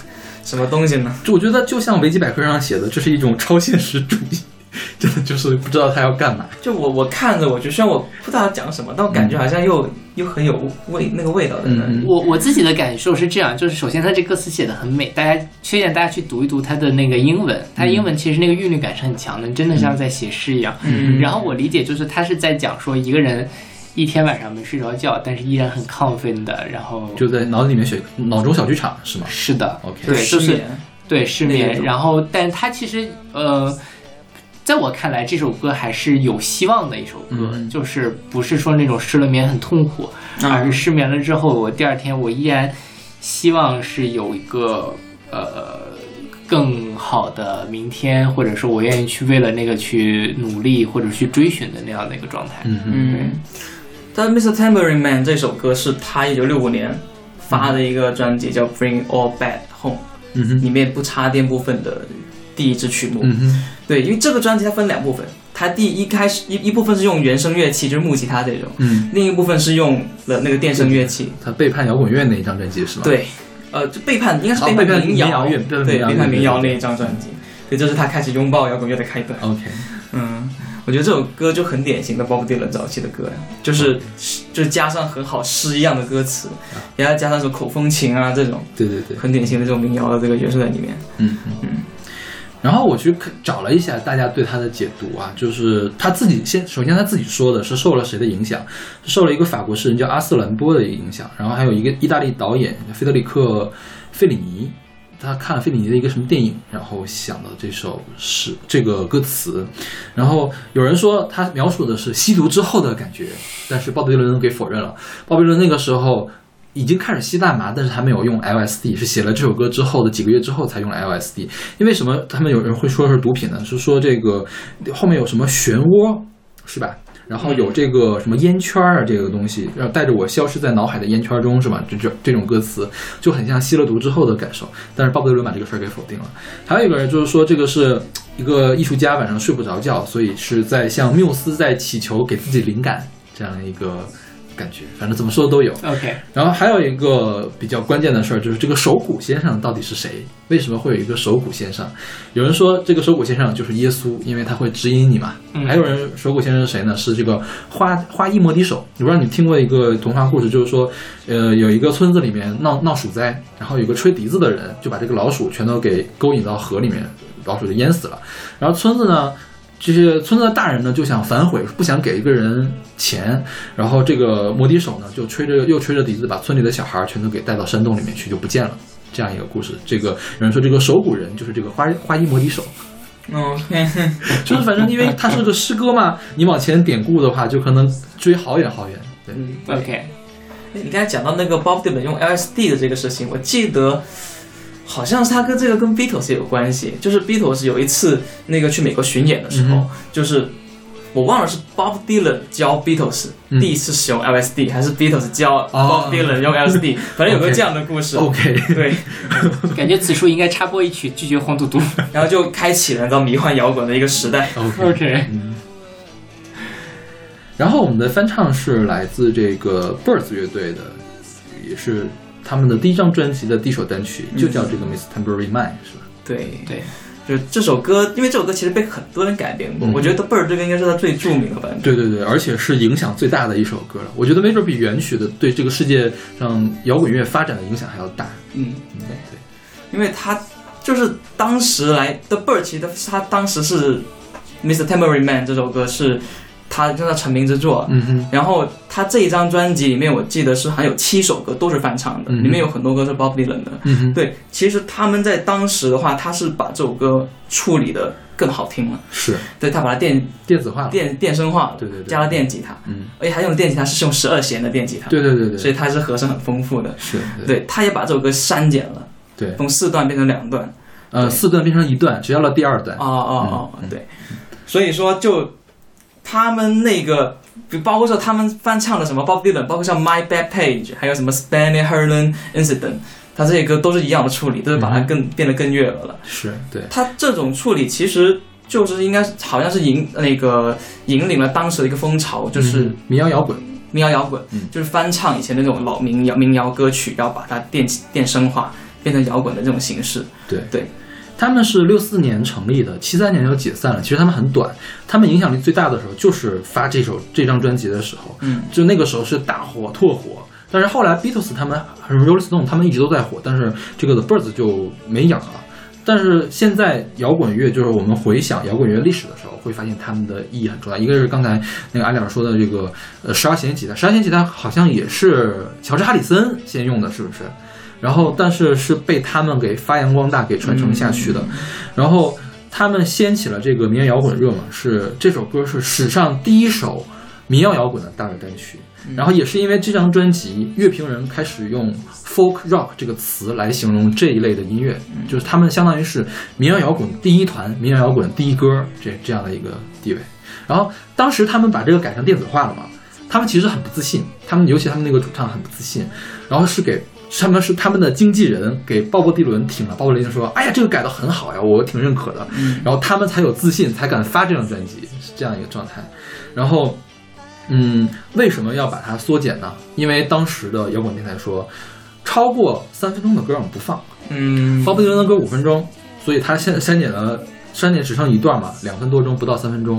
什么东西呢？就我觉得就像维基百科上写的，这是一种超现实主义，[LAUGHS] 真的就是不知道他要干嘛。就我我看着，我就虽然我不知道他讲什么，但我感觉好像又、又很有味那个味道在那里。嗯我我自己的感受是这样，就是首先他这歌词写的很美，大家推荐大家去读一读他的那个英文，他英文其实那个韵律感是很强的，真的像在写诗一样。嗯然后我理解就是他是在讲说一个人一天晚上没睡着觉，但是依然很亢奋的，然后就在脑子里面写脑中小剧场是吗？是的 OK 对，就是失眠对失眠，然后但他其实呃。在我看来，这首歌还是有希望的一首歌，嗯就是不是说那种失了眠很痛苦，啊而是失眠了之后，我第二天我依然希望是有一个呃更好的明天，或者说我愿意去为了那个去努力或者去追寻的那样的一个状态。嗯嗯嗯，但 Mr. Tambourine Man 这首歌是他一九六五年发的一个专辑，叫《Bring All Back Home》，嗯哼里面不插电部分的第一支曲目。嗯哼对，因为这个专辑它分两部分，它第一开始一一部分是用原声乐器，就是木吉他这种，嗯，另一部分是用了那个电声乐器。他背叛摇滚乐那一张专辑是吗？，对，呃，就背叛应该是背叛叛民谣，民谣乐对，背叛民谣那一张专辑，对，这是他开始拥抱摇滚乐的开端。OK，嗯，我觉得这首歌就很典型的 Bob Dylan 早期的歌呀，就是就是加上很好诗一样的歌词，然后加上什么口风琴啊这种对对对，很典型的这种民谣的这个元素在里面。嗯嗯嗯。然后我去找了一下大家对他的解读啊，就是他自己先，首先他自己说的是受了谁的影响，受了一个法国诗人叫阿瑟兰波的一个影响，然后还有一个意大利导演费德里克费里尼，他看了费里尼的一个什么电影，然后想到这首诗这个歌词，然后有人说他描述的是吸毒之后的感觉，但是鲍勃迪伦给否认了，鲍勃迪伦那个时候。已经开始吸大麻，但是还没有用 LSD，是写了这首歌之后的几个月之后才用了 LSD。因为什么？他们有人会说是毒品呢？是说这个后面有什么漩涡，是吧？然后有这个什么烟圈啊，这个东西，然后带着我消失在脑海的烟圈中，是吧？这这这种歌词就很像吸了毒之后的感受。但是鲍勃迪伦把这个事儿给否定了。还有一个人就是说，这个是一个艺术家晚上睡不着觉，所以是在向缪斯在祈求给自己灵感这样一个感觉。反正怎么说都有。OK，然后还有一个比较关键的事儿，就是这个手鼓先生到底是谁？为什么会有一个手鼓先生？有人说这个手鼓先生就是耶稣，因为他会指引你嘛。嗯还有人手鼓先生是谁呢？是这个花花衣摩笛手。我不知道你听过一个童话故事，就是说，呃，有一个村子里面闹闹鼠灾，然后有个吹笛子的人就把这个老鼠全都给勾引到河里面，老鼠就淹死了。然后村子呢？这些村子的大人呢就想反悔，不想给一个人钱，然后这个摩笛手呢就吹着又吹着笛子，把村里的小孩全都给带到山洞里面去，就不见了。这样一个故事，这个有人说这个手鼓人就是这个花花衣摩笛手，嗯，[LAUGHS] 就是反正因为它是个诗歌嘛，你往前典故的话，就可能追好远好远。对，嗯 OK，你刚才讲到那个 Bob Dylan 用 LSD 的这个事情，我记得好像是他跟这个跟 Beatles 有关系，就是 Beatles 有一次那个去美国巡演的时候，嗯就是我忘了是 Bob Dylan 教 Beatles、嗯第一次使用 LSD，还是 Beatles 教哦 Bob Dylan 用 LSD，、反正有个这样的故事。OK，对，感觉此处应该插播一曲，拒绝黄赌毒。然后就开启了到迷幻摇滚的一个时代。OK。OK，然后我们的翻唱是来自这个 Birds 乐队的，也是他们的第一张专辑的第一首单曲，就叫这个 Miss Tambourine Man，是吧？对对，就这首歌，因为这首歌其实被很多人改编过，嗯我觉得 Bird 这个应该是他最著名的版本。对对对，而且是影响最大的一首歌了。我觉得没准比原曲的对这个世界上摇滚乐发展的影响还要大。嗯，对对，因为他就是当时来的 Bird，其实他当时是 Mr. Tambourine Man 这首歌是他叫他成名之作。嗯哼，然后他这一张专辑里面，我记得是还有七首歌都是翻唱的，嗯里面有很多歌是 Bob Dylan 的。嗯哼，对，其实他们在当时的话，他是把这首歌处理的更好听了。是对他把它电电子化了。电电声化了，对对对加了电吉他，嗯，而且他用的电吉他是用十二弦的电吉他，对对对对，所以它是和声很丰富的。是对，他也把这首歌删减了，对，从四段变成两段。呃，四段变成一段，只要了第二段。哦哦哦，对，所以说就他们那个，就包括说他们翻唱的什么 Bob Dylan，包括像 My Bad Page，还有什么 Stanley Harlan Incident，他这些歌都是一样的处理，都是把它更、变得更悦耳了。是对，他这种处理其实就是应该好像是引那个引领了当时的一个风潮，就是嗯民谣摇滚。民谣摇滚，嗯就是翻唱以前的那种老民谣民谣歌曲，然后把它电电声化，变成摇滚的这种形式。对对，他们是六四年成立的，七三年就解散了。其实他们很短，他们影响力最大的时候就是发这首这张专辑的时候，嗯，就那个时候是大火特火。但是后来 Beatles 他们还有 Rolling Stone 他们一直都在火，但是这个 The Birds 就没养了。但是现在摇滚乐，就是我们回想摇滚乐历史的时候，会发现他们的意义很重要。一个是刚才那个阿亮说的这个呃十二弦吉他，十二弦吉他好像也是乔治哈里森先用的，是不是？然后但是是被他们给发扬光大、给传承下去的。然后他们掀起了这个民谣摇滚热嘛，是这首歌是史上第一首民谣摇滚的大热单曲。然后也是因为这张专辑，乐评人开始用 folk rock 这个词来形容这一类的音乐，就是他们相当于是民谣摇滚第一团、民谣摇滚第一歌这这样的一个地位。然后当时他们把这个改成电子化了嘛，他们其实很不自信，他们尤其他们那个主唱很不自信，然后是给他们是他们的经纪人给鲍勃迪伦听了，鲍勃迪伦说：“哎呀，这个改的很好呀，我挺认可的。”然后他们才有自信，才敢发这张专辑，是这样一个状态。然后。嗯，为什么要把它缩减呢？因为当时的摇滚电台说，超过三分钟的歌我们不放。嗯，鲍勃迪伦的歌五分钟，所以他现删减了，删减只剩一段嘛，两分多钟不到三分钟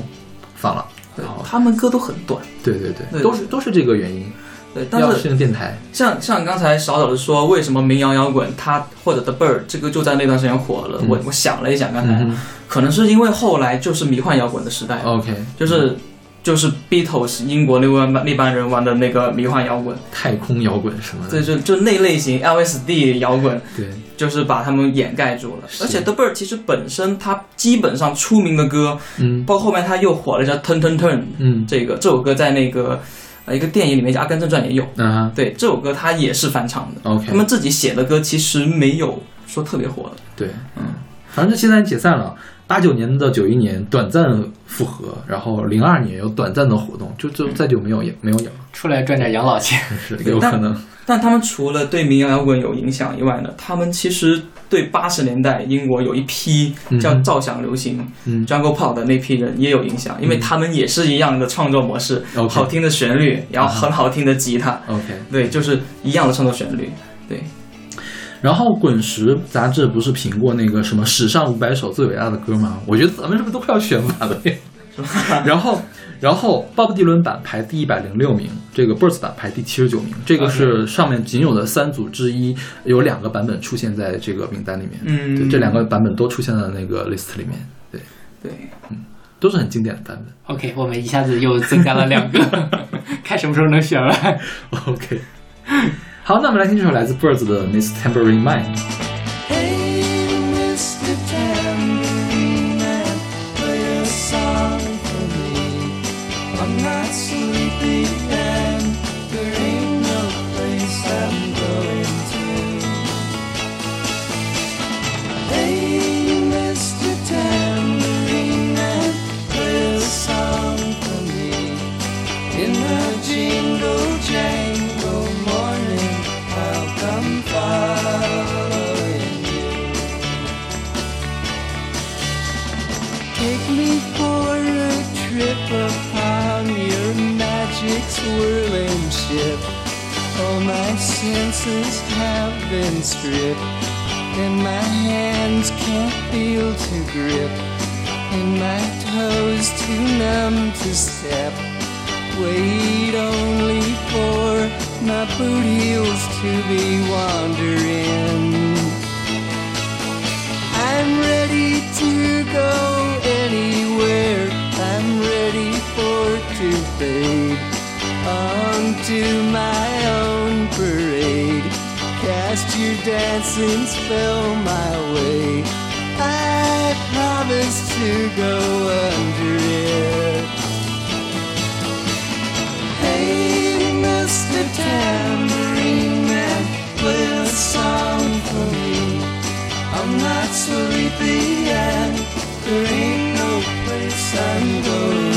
放了。对，他们歌都很短。对对对，对都是都是这个原因。对，但要是适应电台。像像刚才小小的说，为什么民谣摇滚它或者 The Bird 这个就在那段时间火了？嗯我我想了一想，刚才、嗯可能是因为后来就是迷幻摇滚的时代。OK，就是就是 Beatles 英国那帮那帮人玩的那个迷幻摇滚，太空摇滚什么的。对，就就那类型 LSD 摇滚，对，就是把他们掩盖住了。而且 The Bird 其实本身它基本上出名的歌，嗯包括后面他又火了叫 Turn Turn Turn，嗯这个这首歌在那个呃一个电影里面叫《阿甘正传》也有。啊对，这首歌他也是翻唱的。OK 他们自己写的歌其实没有说特别火的。对，嗯，反正就现在解散了。八九年的九一年短暂复合，然后零二年有短暂的活动，就就再就没有也没有有了，出来赚点养老钱。是有可能。但他们除了对民谣摇滚有影响以外呢，他们其实对八十年代英国有一批叫嗯。照响流行、嗯。Jungle Pop 的那批人也有影响，因为他们也是一样的创作模式好听的旋律，然后很好听的吉他。OK，对，就是一样的创作旋律，对，然后《滚石》杂志不是评过那个什么史上五百首最伟大的歌吗？我觉得咱们是不是都快要选完了呀？然后，然后鲍勃迪伦版排第一百零六名，这个 Birds 版排第七十九名，这个是上面仅有的三组之一，有两个版本出现在这个名单里面。嗯对，这两个版本都出现在那个 list 里面。对，对，嗯都是很经典的版本。OK，我们一下子又增加了两个，[LAUGHS] 看什么时候能选完。[LAUGHS] OK，好，那我们来听这首来自 Birds 的《Miss Tambourine Man》。 Senses have been stripped, and my hands can't feel to grip, and my toes too numb to step. Wait only for my boot heels to be wandering. I'm ready to go anywhere. I'm ready for to fade onto my own parade. Cast your dancing spell my way. I promise to go under it. Hey, Mr. Tambourine Man, play a song for me. I'm not sleepy and there ain't no place I'm going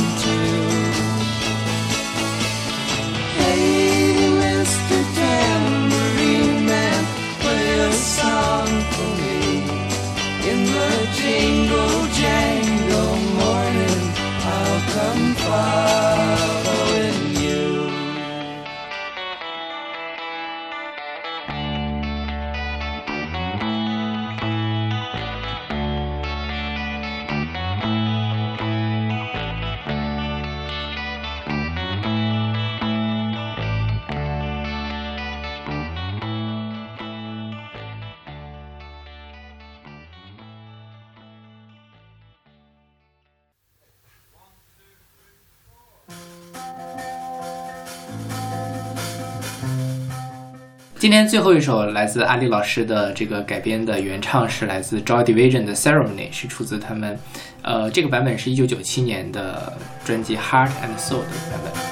今天最后一首来自阿丽老师的这个改编的原唱是来自 Joy Division 的 Ceremony，是出自他们，呃，这个版本是一九九七年的专辑 Heart and Soul 的版本。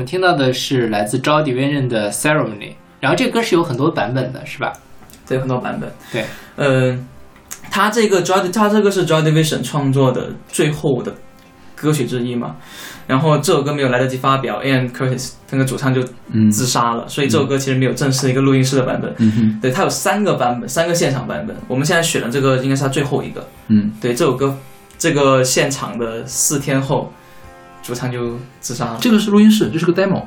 们听到的是来自 Joy Division 的 Ceremony，然后这个歌是有很多版本的，是吧？对，很多版本。对，嗯，他这个 Joy，他这个是 Joy Division 创作的最后的歌曲之一嘛。然后这首歌没有来得及发表，Ian Curtis 那个主唱就嗯自杀了，所以这首歌其实没有正式的一个录音室的版本。嗯哼对，它有三个版本，三个现场版本。我们现在选的这个应该是它最后一个。嗯，对，这首歌这个现场的四天后，主唱就自杀了。这个是录音室，这是个 demo，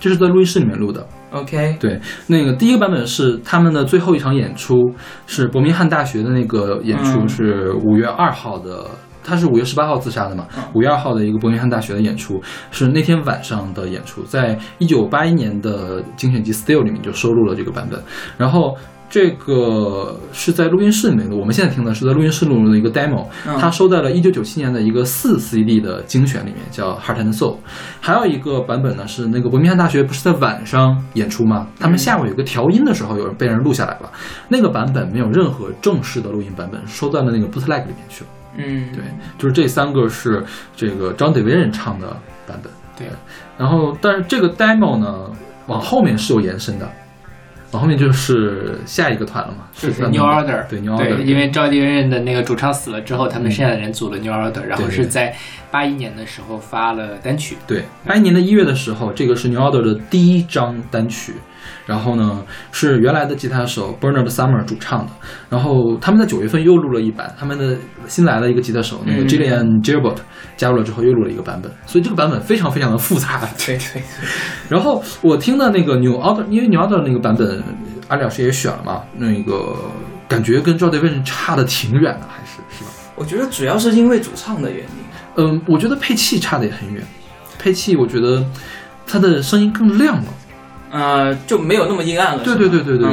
这是在录音室里面录的。OK，对，那个第一个版本是他们的最后一场演出，是伯明翰大学的那个演出，嗯是五月二号的。他是五月十八号自杀的嘛嗯？五月二号的一个伯明翰大学的演出是那天晚上的演出，在一九八一年的精选集《Still》里面就收录了这个版本。然后这个是在录音室里面的，我们现在听的是在录音室录入的一个 demo，嗯它收在了一九九七年的一个四 CD 的精选里面，叫《Heart and Soul》。还有一个版本呢是那个伯明翰大学不是在晚上演出吗？他们下午有个调音的时候，有人被人录下来了，那个版本没有任何正式的录音版本，收在了那个 bootleg 里面去了。嗯，对，就是这三个是这个 John David 唱的版本。对，然后但是这个 demo 呢，往后面是有延伸的，往后面就是下一个团了嘛，就是13 New Order，对 New Order，对，因为赵丽颖的那个主唱死了之后，他们剩下的人组了 New Order，然后是在八一年的时候发了单曲。对，八一年的一月的时候，这个是 New Order 的第一张单曲。然后呢，是原来的吉他手 Bernard Summer 主唱的。然后他们在九月份又录了一版，他们的新来的一个吉他手那个嗯 Gillian Gilbert 加入了之后又录了一个版本，所以这个版本非常非常的复杂。对对对，[LAUGHS] 然后我听的那个 New Order，因为 New Order 那个版本，阿里老师也选了嘛，那个感觉跟 Joy Division 差的挺远的，还是是吧？我觉得主要是因为主唱的原因。嗯，我觉得配器差的也很远，配器我觉得它的声音更亮了。呃，就没有那么阴暗了。对对对对对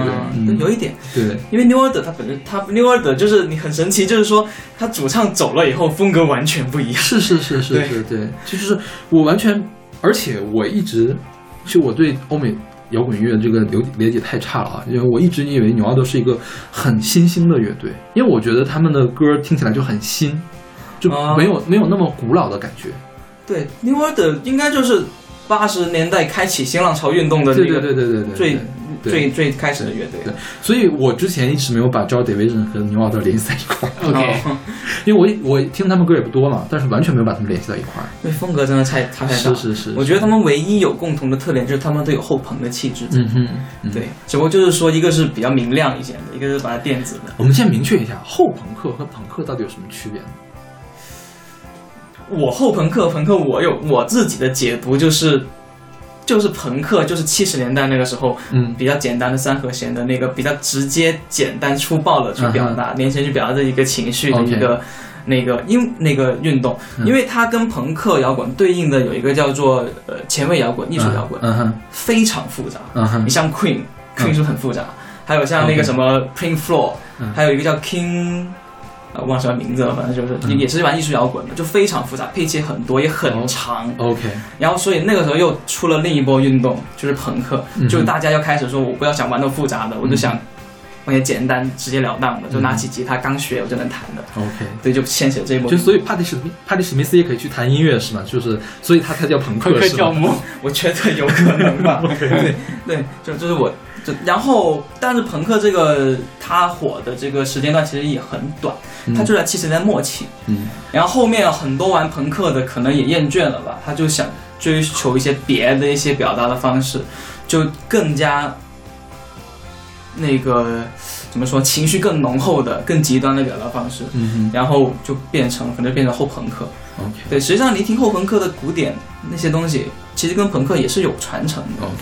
对有一点，对，因为 New Order 它本身，它 New Order 就是你很神奇，就是说他主唱走了以后，风格完全不一样。是是是是对。是，对，就是我完全，而且我一直，就我对欧美摇滚乐这个了理解太差了啊，因为我一直以为纽奥德是一个很新兴的乐队，因为我觉得他们的歌听起来就很新，就哦。没有、没有那么古老的感觉。对，New Order 应该就是八十年代开启新浪潮运动的对对那个对对对对，最对对最最开始的乐队对。所以我之前一直没有把 Joy Division 和牛奥德联系在一块儿，[LAUGHS] OK，哦因为我我听他们歌也不多嘛，但是完全没有把他们联系到一块儿。因为风格真的太差太大了。是是是，我觉得他们唯一有共同的特点就是他们都有后朋的气质。嗯哼，嗯对，只不过就是说，一个是比较明亮一些的，一个是把它电子的。我们先明确一下，后朋克和朋克到底有什么区别呢？我后朋克，朋克我有我自己的解读，就是就是朋克，就是七十年代那个时候嗯比较简单的三和弦的那个比较直接、简单、粗暴的去表达，年轻人去表达的一个情绪的一个。那个因那个运动，嗯因为它跟朋克摇滚对应的有一个叫做呃前卫摇滚、艺术摇滚，嗯哼，非常复杂。嗯哼你，像 Queen，Queen 嗯是很复杂？还有像那个什么 Pink Floor，、嗯还有一个叫 King，呃，忘了什么名字了，反正就是、嗯也是玩艺术摇滚的，就非常复杂，配器很多，也很长。OK，然后所以那个时候又出了另一波运动，就是朋克，嗯就大家要开始说，我不要想玩那么复杂的，我就想玩些简单、直截了当的，就拿起吉他刚学我就能弹的，OK，所以就掀起了这一波就。所以帕蒂史密帕蒂史密斯也可以去弹音乐是吗？就是所以他才叫朋朋克克是吗？教母，[LAUGHS] 我觉得有可能吧。[LAUGHS] 对对，就就是我，就然后，但是朋克这个它火的这个时间段其实也很短，嗯它就在七十年代末期。嗯然后后面很多玩朋克的可能也厌倦了吧，他就想追求一些别的一些表达的方式，就更加那个怎么说，情绪更浓厚的、更极端的表达方式。嗯然后就变成可能变成后朋克，，OK 对，实际上你听后朋克的古典那些东西，其实跟朋克也是有传承的。OK，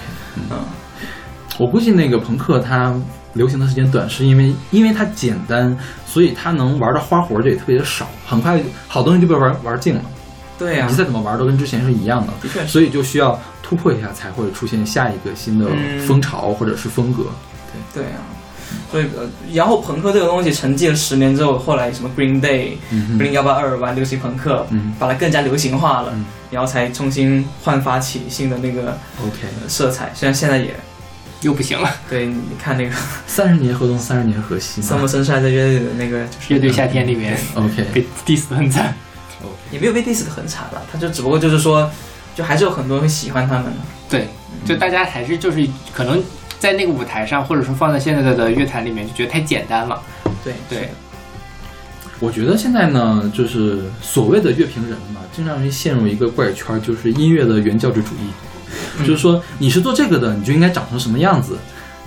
嗯，我估计那个朋克它流行的时间短，是因为因为它简单，所以它能玩的花活就也特别的少，很快好东西就被玩玩尽了。对呀、你再怎么玩都跟之前是一样的，的确。所以就需要突破一下，才会出现下一个新的嗯风潮或者是风格。对对啊，所以呃，然后朋克这个东西沉寂了十年之后，后来什么 Green Day、嗯哼零幺八二玩流行朋克，嗯把它更加流行化了，嗯然后才重新焕发起新的那个，OK，呃色彩。虽然现在也又不行了。对，你看那个 [LAUGHS] 三十年河东，三十年河西嘛。Summer Sunshine 的乐队的那个，就是乐队夏天里面 OK，被 diss 的很惨。也没有被 diss 的很惨了，他就只不过就是说，就还是有很多人会喜欢他们的。对，就大家还是就是可能在那个舞台上，或者说放在现在的的乐坛里面，就觉得太简单了。对对，我觉得现在呢，就是所谓的乐评人嘛，经常会陷入一个怪圈，就是音乐的原教旨主义，嗯就是说你是做这个的，你就应该长成什么样子，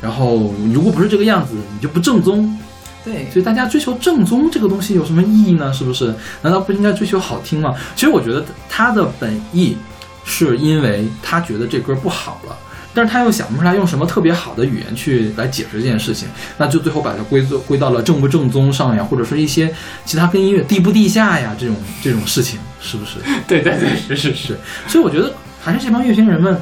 然后如果不是这个样子，你就不正宗。对所以大家追求正宗这个东西有什么意义呢？是不是？难道不应该追求好听吗？其实我觉得他的本意是因为他觉得这歌不好了。但是他又想不出来用什么特别好的语言去来解释这件事情，那就最后把它归作归到了正不正宗上呀，或者说一些其他跟音乐地不地下呀这种这种事情，是不是？[LAUGHS] 对对对，是是是。所以我觉得还是这帮乐评人们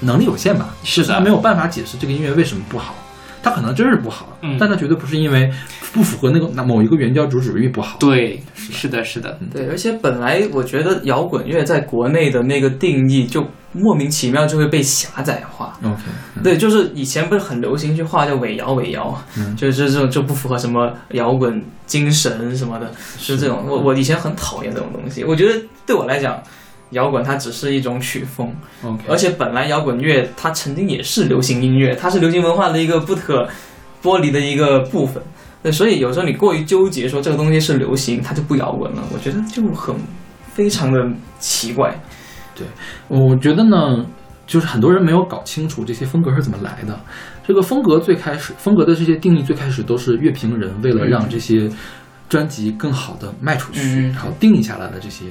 能力有限吧，是的他没有办法解释这个音乐为什么不好。他可能真是不好，嗯但他绝对不是因为不符合那个那某一个原教主旨主义不好。对，是的，是的，对，而且本来我觉得摇滚乐在国内的那个定义就莫名其妙就会被狭窄化。OK，对，就是以前不是很流行一句话叫伪摇伪摇，嗯就是这种就不符合什么摇滚精神什么的，是这种。我我以前很讨厌这种东西，我觉得对我来讲，摇滚它只是一种曲风而且本来摇滚乐它曾经也是流行音乐，它是流行文化的一个不可剥离的一个部分。对，所以有时候你过于纠结说这个东西是流行，它就不摇滚了，我觉得就很非常的奇怪。对我觉得呢，就是很多人没有搞清楚这些风格是怎么来的。这个风格最开始，风格的这些定义最开始都是乐评人为了让这些专辑更好的卖出去，嗯然后定义下来的这些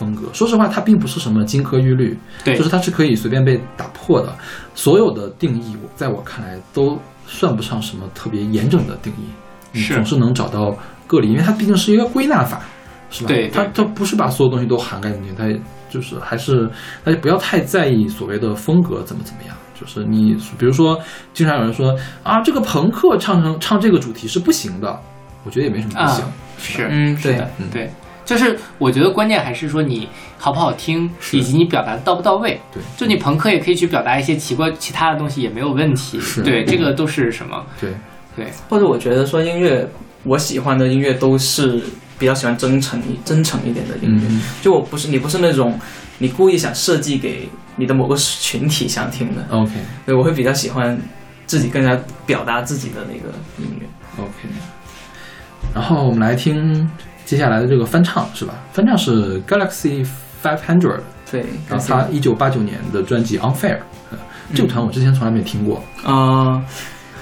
风格。说实话，它并不是什么金科玉律，对就是它是可以随便被打破的。所有的定义，在我看来都算不上什么特别严整的定义，你是总是能找到个例，因为它毕竟是一个归纳法，是吧？对对它它不是把所有东西都涵盖进去，它就是还是大家不要太在意所谓的风格怎么怎么样。就是你，比如说，经常有人说啊，这个朋克唱成唱这个主题是不行的，我觉得也没什么不行。啊是，嗯对的嗯对。就是我觉得关键还是说你好不好听，以及你表达的到不到位。对就你朋克也可以去表达一些奇怪其他的东西，也没有问题。是对，这个都是什么？对，对，或者我觉得说音乐，我喜欢的音乐都是比较喜欢真诚一真诚一点的音乐。嗯就我不是你不是那种你故意想设计给你的某个群体想听的，，OK 对我会比较喜欢自己更加表达自己的那个音乐。OK。然后我们来听接下来的这个翻唱是吧？翻唱是 Galaxy Five Hundred，对，然后他一九八九年的专辑 Unfair，嗯这个团我之前从来没听过。啊、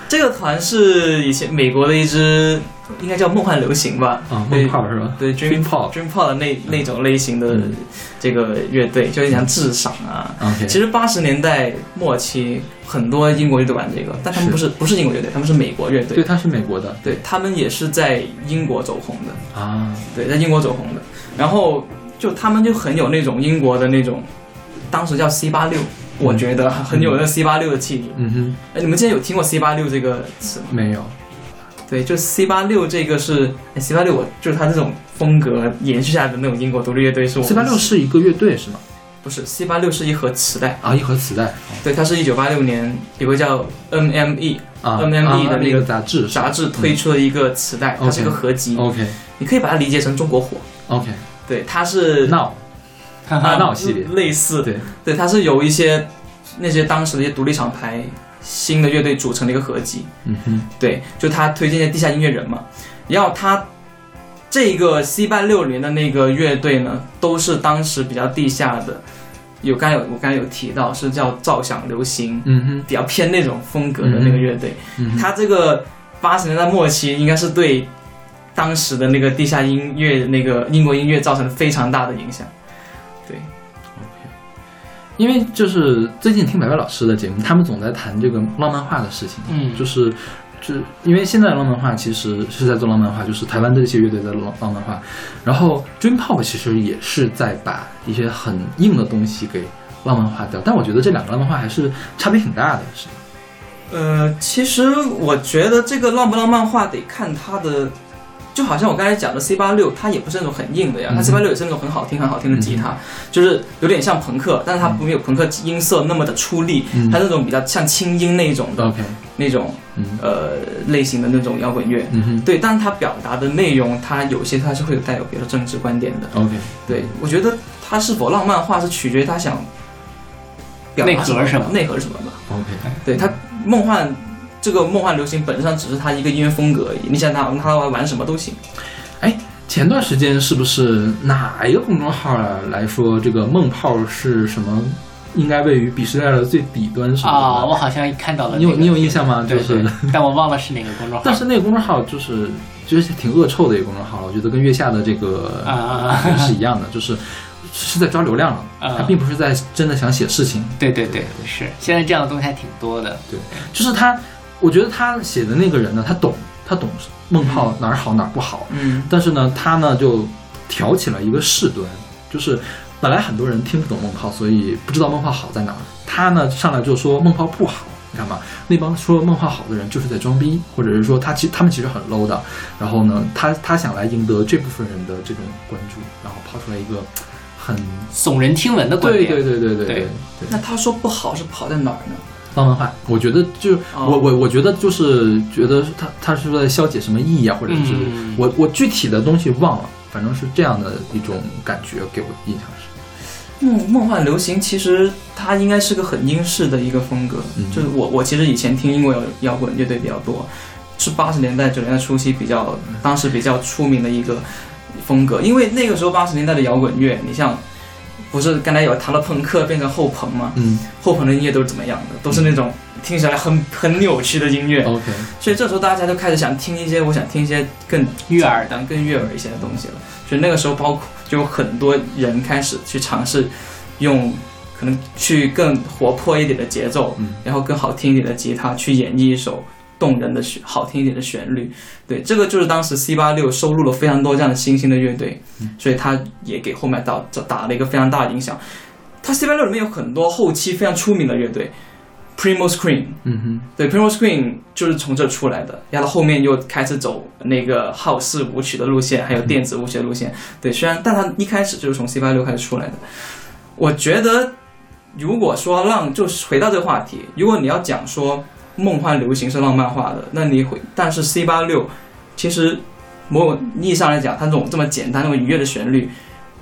这个团是以前美国的一支，应该叫梦幻流行吧？啊，对梦泡是吧？对 Dream Pop Dream Pop 的那那种类型的嗯这个乐队，就有点像智赏啊。其实八十年代末期，很多英国乐队玩这个，但他们不是。不是英国乐队，他们是美国乐队。对，他是美国的。对他们也是在英国走红的，啊，对，在英国走红的。然后就他们就很有那种英国的那种，当时叫 C 八六，我觉得很有那 C 八六的气质。嗯哼，哎，你们之前有听过 C 八六这个词吗？没有。对，就 C 八六这个是 C 八六，我就是它这种风格延续下来的那种英国独立乐队是我，C 八六是一个乐队是吗？不是 C 八六是一盒磁带，啊，一盒磁带。对，它是一九八六年有个叫 NME 啊 NME 的啊那那个杂志杂志推出了一个磁带，它是一个合集，OK。你可以把它理解成中国火，OK，对，它是闹啊闹系列。类似，对。对，它是由一些那些当时的一些独立厂牌新的乐队组成的一个合集，嗯哼。对，就他推荐一些地下音乐人嘛，然后他这个 C 八六零的那个乐队呢，都是当时比较地下的，有刚才有我刚才有提到是叫照响流行，嗯哼。比较偏那种风格的那个乐队，嗯哼。他这个八十年代末期应该是对当时的那个地下音乐那个英国音乐造成了非常大的影响，对，因为就是最近听白白老师的节目，他们总在谈这个浪漫化的事情，嗯就是。就是因为现在的浪漫化其实是在做浪漫化，就是台湾的这些乐队在浪浪漫化，然后 Dream Pop 其实也是在把一些很硬的东西给浪漫化掉，但我觉得这两个浪漫化还是差别挺大的，是吧？呃，其实我觉得这个浪不浪漫化得看它的，就好像我刚才讲的 C 八六，它也不是那种很硬的呀，它嗯 C 八六也是那种很好听很好听的吉他，就是有点像朋克，但是它没有朋克音色那么的出力，嗯。它那种比较像轻音那种的、OK，那种嗯。呃类型的那种摇滚乐。嗯对，但是它表达的内容，它有些它是会有带有比如说政治观点的。，OK，对，我觉得它是否浪漫化是取决于他想表达什么内核是吗内核是什么吧。OK，对它梦幻这个梦幻流行本质上只是它一个音乐风格而已。你想它它玩什么都行。哎，前段时间是不是哪一个公众号啊来说这个梦泡是什么？应该位于鄙视链的最底端什么的？啊，我好像看到了、你有你有印象吗？对就是，[LAUGHS] 但我忘了是哪个公众号。但是那个公众号就是就是挺恶臭的一个公众号，我觉得跟月下的这个 [LAUGHS] 啊啊啊是一样的，就是是在抓流量了，啊他并不是在真的想写事情。对对对，是现在这样的东西还挺多的。对，就是他，我觉得他写的那个人呢，他懂，他懂孟浩哪儿好哪儿不好，嗯但是呢，他呢就挑起了一个事端，就是本来很多人听不懂孟浩，所以不知道孟浩好在哪儿。他呢上来就说孟浩不好，你看吧，那帮说孟浩好的人就是在装逼，或者是说他其他们其实很 low 的。然后呢，他他想来赢得这部分人的这种关注，然后抛出来一个很耸人听闻的观点。对对对对对对。那他说不好是跑在哪儿呢？浪漫化，我觉得就、哦。我我我觉得就是觉得他他是在消解什么意义啊，或者是、嗯。我我具体的东西忘了，反正是这样的一种感觉，给我印象是。梦梦幻流行其实它应该是个很英式的一个风格，嗯。就是我我其实以前听英国摇滚乐队比较多，是八十年代九十年代初期比较当时比较出名的一个风格，因为那个时候八十年代的摇滚乐，你像不是刚才有谈了朋克变成后朋吗？嗯后朋的音乐都是怎么样的？都是那种听起来很很扭曲的音乐，，OK，所以这时候大家就开始想听一些，我想听一些更悦耳的、更悦耳一些的东西了。所以那个时候，包括就有很多人开始去尝试用可能去更活泼一点的节奏，嗯然后更好听一点的吉他去演绎一首动人的旋、好听一点的旋律。对，这个就是当时 C 八六收录了非常多这样的新兴的乐队，所以他也给后面打打了一个非常大的影响。他 C 八六里面有很多后期非常出名的乐队，Primo Scream。嗯哼，对，Primo Screen 就是从这出来的，然后后面又开始走那个好式舞曲的路线，还有电子舞曲的路线。对，虽然但他一开始就是从 C 八六开始出来的。我觉得，如果说让就是回到这个话题，如果你要讲说梦幻流行是浪漫化的，那你会，但是 C 八六其实某种意义上来讲，它这种这么简单、那么愉悦的旋律，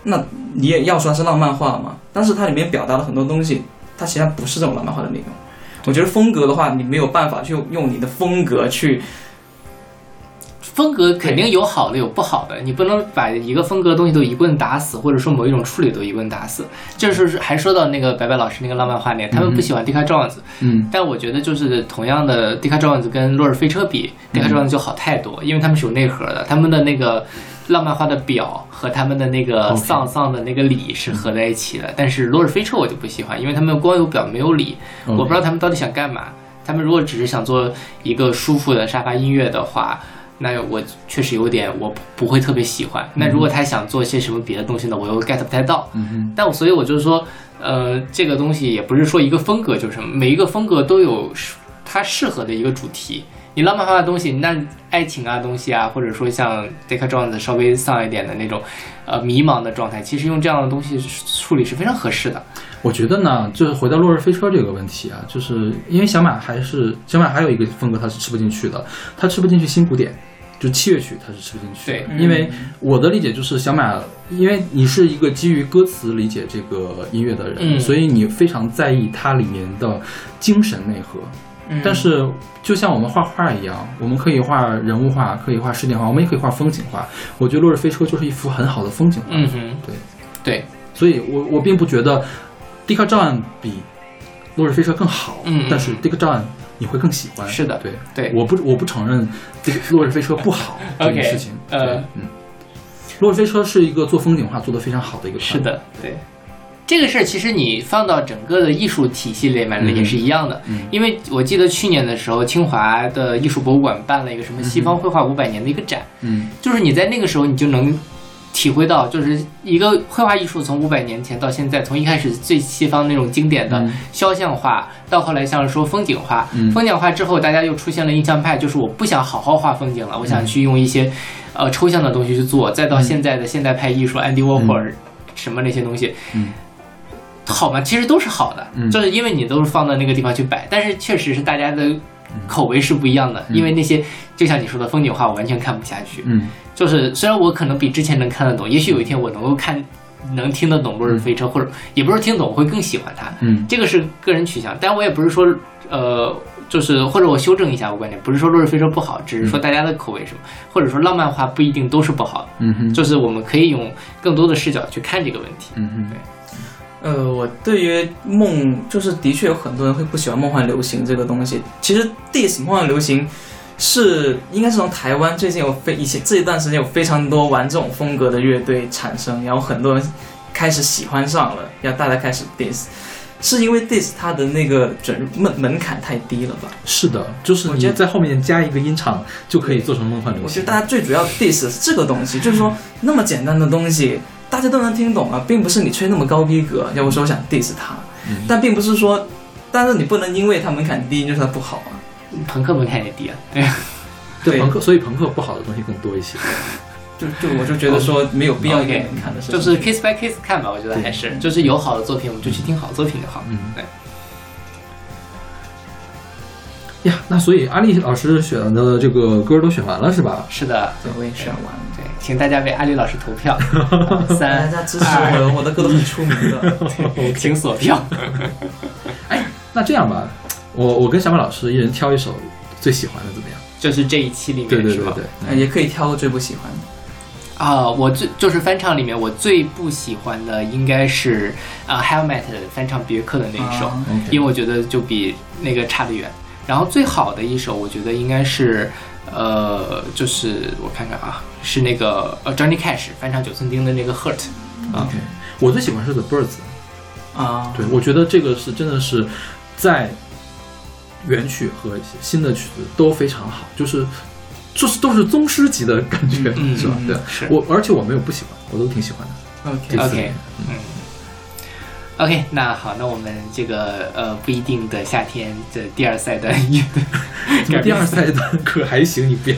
那你也要说它是浪漫化嘛？但是它里面表达了很多东西，它其实它不是这种浪漫化的内容。我觉得风格的话，你没有办法去用你的风格去，风格肯定有好的有不好的，你不能把一个风格的东西都一棍打死，或者说某一种处理都一棍打死。就是还说到那个白白老师那个浪漫画面，他们不喜欢迪卡· Jones，嗯但我觉得就是同样的迪卡· Jones 跟落日飞车比，迪卡· Jones 就好太多，因为他们是有内核的，他们的那个浪漫化的表和他们的那个丧丧的那个理是合在一起的。但是落日飞车我就不喜欢，因为他们光有表没有理，OK 我不知道他们到底想干嘛。他们如果只是想做一个舒服的沙发音乐的话，那我确实有点我不不会特别喜欢。那如果他想做些什么别的东西呢，我又 get 不太到。嗯哼，但我所以我就是说，呃，这个东西也不是说一个风格就是什么，每一个风格都有适它适合的一个主题。你浪漫化的东西，那爱情啊东西啊，或者说像 d e c k Jones 稍微丧一点的那种，呃迷茫的状态，其实用这样的东西处理是非常合适的。我觉得呢，就是回到落日飞车这个问题啊，就是因为小马还是小马还有一个风格他是吃不进去的，他吃不进去新古典。就器乐曲，他是吃不进去的，对因为我的理解就是小马，因为你是一个基于歌词理解这个音乐的人，嗯所以你非常在意它里面的精神内核。嗯但是就像我们画画一样，我们可以画人物画，可以画事件画，我们也可以画风景画。我觉得《落日飞车》就是一幅很好的风景画。嗯哼，对对，所以我我并不觉得《迪克照案》比《落日飞车》更好，嗯嗯。但是《迪克照案》你会更喜欢。是的对对。我不我不承认这个《落日飞车》不好这件事情。呃，嗯，《落日飞车》是一个做风景画做得非常好的一个团是的，对。这个事儿其实你放到整个的艺术体系里面嗯。也是一样的，因为我记得去年的时候，清华的艺术博物馆办了一个什么西方绘画五百年的一个展，嗯。就是你在那个时候你就能体会到，就是一个绘画艺术从五百年前到现在，从一开始最西方那种经典的嗯。肖像画，到后来像是说风景画，嗯。风景画之后大家又出现了印象派，就是我不想好好画风景了，我想去用一些呃抽象的东西去做，再到现在的现代派艺术，安迪沃霍尔什么那些东西，嗯。好吗？其实都是好的，嗯。就是因为你都是放到那个地方去摆，但是确实是大家的口味是不一样的，因为那些就像你说的风景画，我完全看不下去。嗯就是虽然我可能比之前能看得懂，也许有一天我能够看能听得懂《落日飞车》，或者也不是听懂，我会更喜欢它。嗯这个是个人取向，但我也不是说呃。就是，或者我修正一下我观点，不是说《落日飞车》不好，只是说大家的口味什么，或者说浪漫化不一定都是不好的，嗯哼，就是我们可以用更多的视角去看这个问题。嗯哼，对呃，我对于梦，就是的确有很多人会不喜欢梦幻流行这个东西。其实 diss 梦幻流行是应该是从台湾最近有非以前这一段时间有非常多玩这种风格的乐队产生，然后很多人开始喜欢上了，然后大家开始 diss，是因为 diss 它的那个准门门槛太低了吧？是的，就是你在后面加一个音场就可以做成梦幻流行。我觉得大家最主要 diss 是这个东西，就是说那么简单的东西，大家都能听懂啊，并不是你吹那么高逼格，要不说我想 diss 它，嗯但并不是说，但是你不能因为它门槛低就说它不好啊。朋克门槛也低啊，对朋克，所以朋克不好的东西更多一些。[LAUGHS] 就就我就觉得说没有必要给门槛的就是 case by case 看吧，我觉得还是就是有好的作品，我们就去听好作品就好。嗯对。呀，那所以阿丽老师选的这个歌都选完了是吧？是的，对我也选完了。对，请大家为阿丽老师投票，[LAUGHS] 大三家支持我，我的歌都很出名的。[LAUGHS] 二，请锁票。哎那这样吧，我我跟小马老师一人挑一首最喜欢的，怎么样？就是这一期里面是吧对对对对，呃也可以挑个最不喜欢的。啊，我最就是翻唱里面我最不喜欢的应该是啊 Helmet 翻唱别克的那一首，因为我觉得就比那个差得远。然后最好的一首，我觉得应该是，呃，就是我看看啊，是那个呃 Johnny Cash 翻唱九寸钉的那个 Hurt 啊 OK，我最喜欢是 The Birds。啊，对，我觉得这个是真的是在原曲和新的曲子都非常好，就是就是都是宗师级的感觉，嗯是吧？嗯对，我而且我没有不喜欢，我都挺喜欢的。OK 这次 OK，嗯，OK，那好，那我们这个呃不一定的夏天的第二赛的乐怎么第二赛段可还行？你不要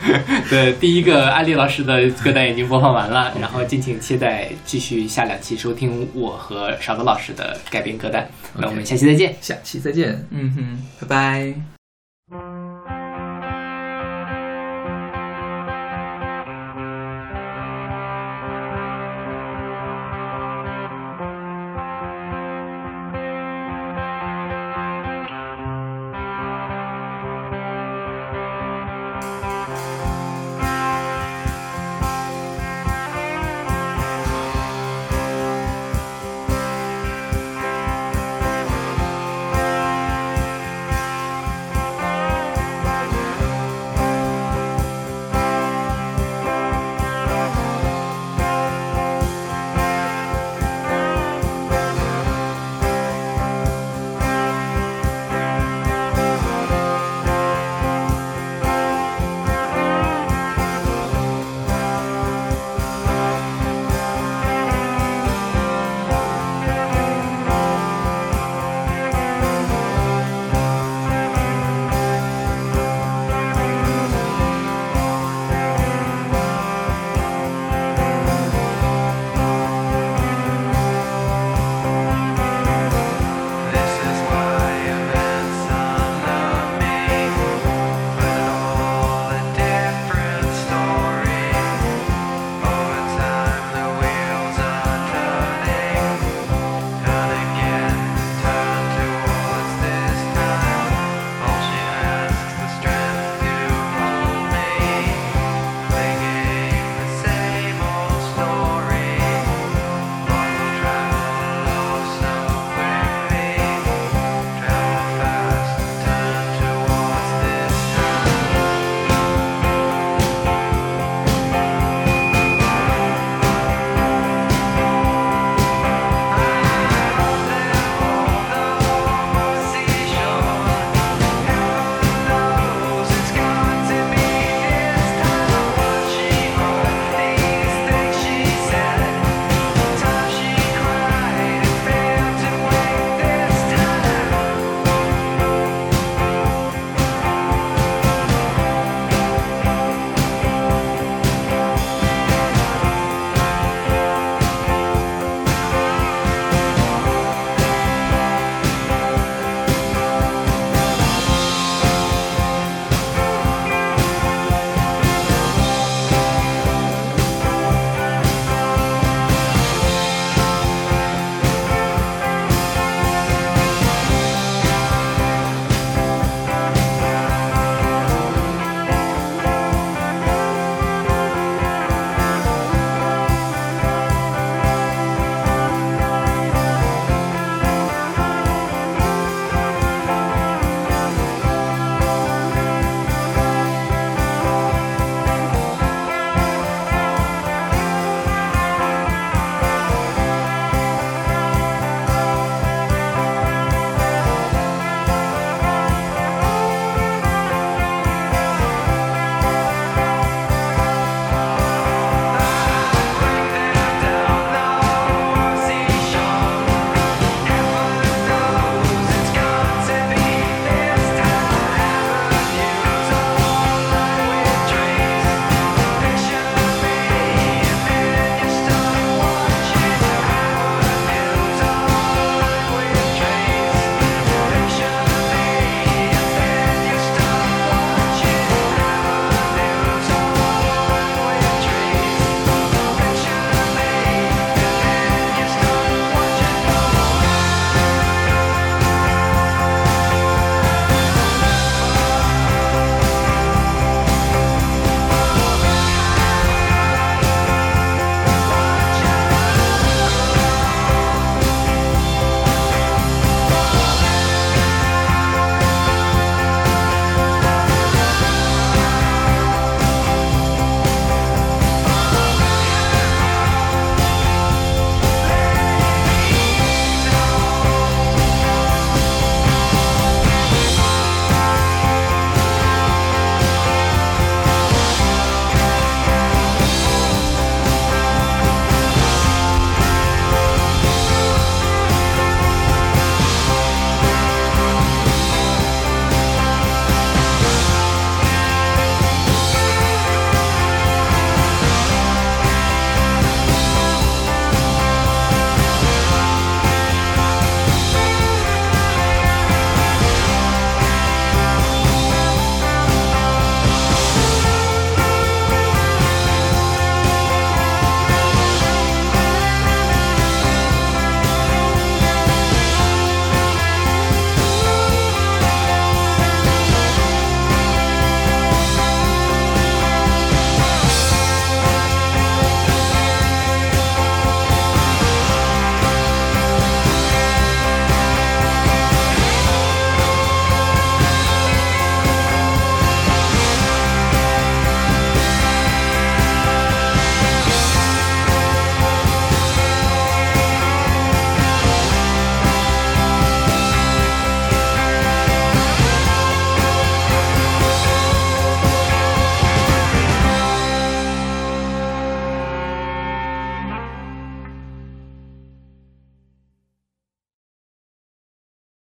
[LAUGHS] 对，第一个安利老师的歌单已经播放完了，然后敬请期待继续下两期收听我和勺子老师的改编歌单。那我们下期再见。下期再见。嗯哼，拜拜。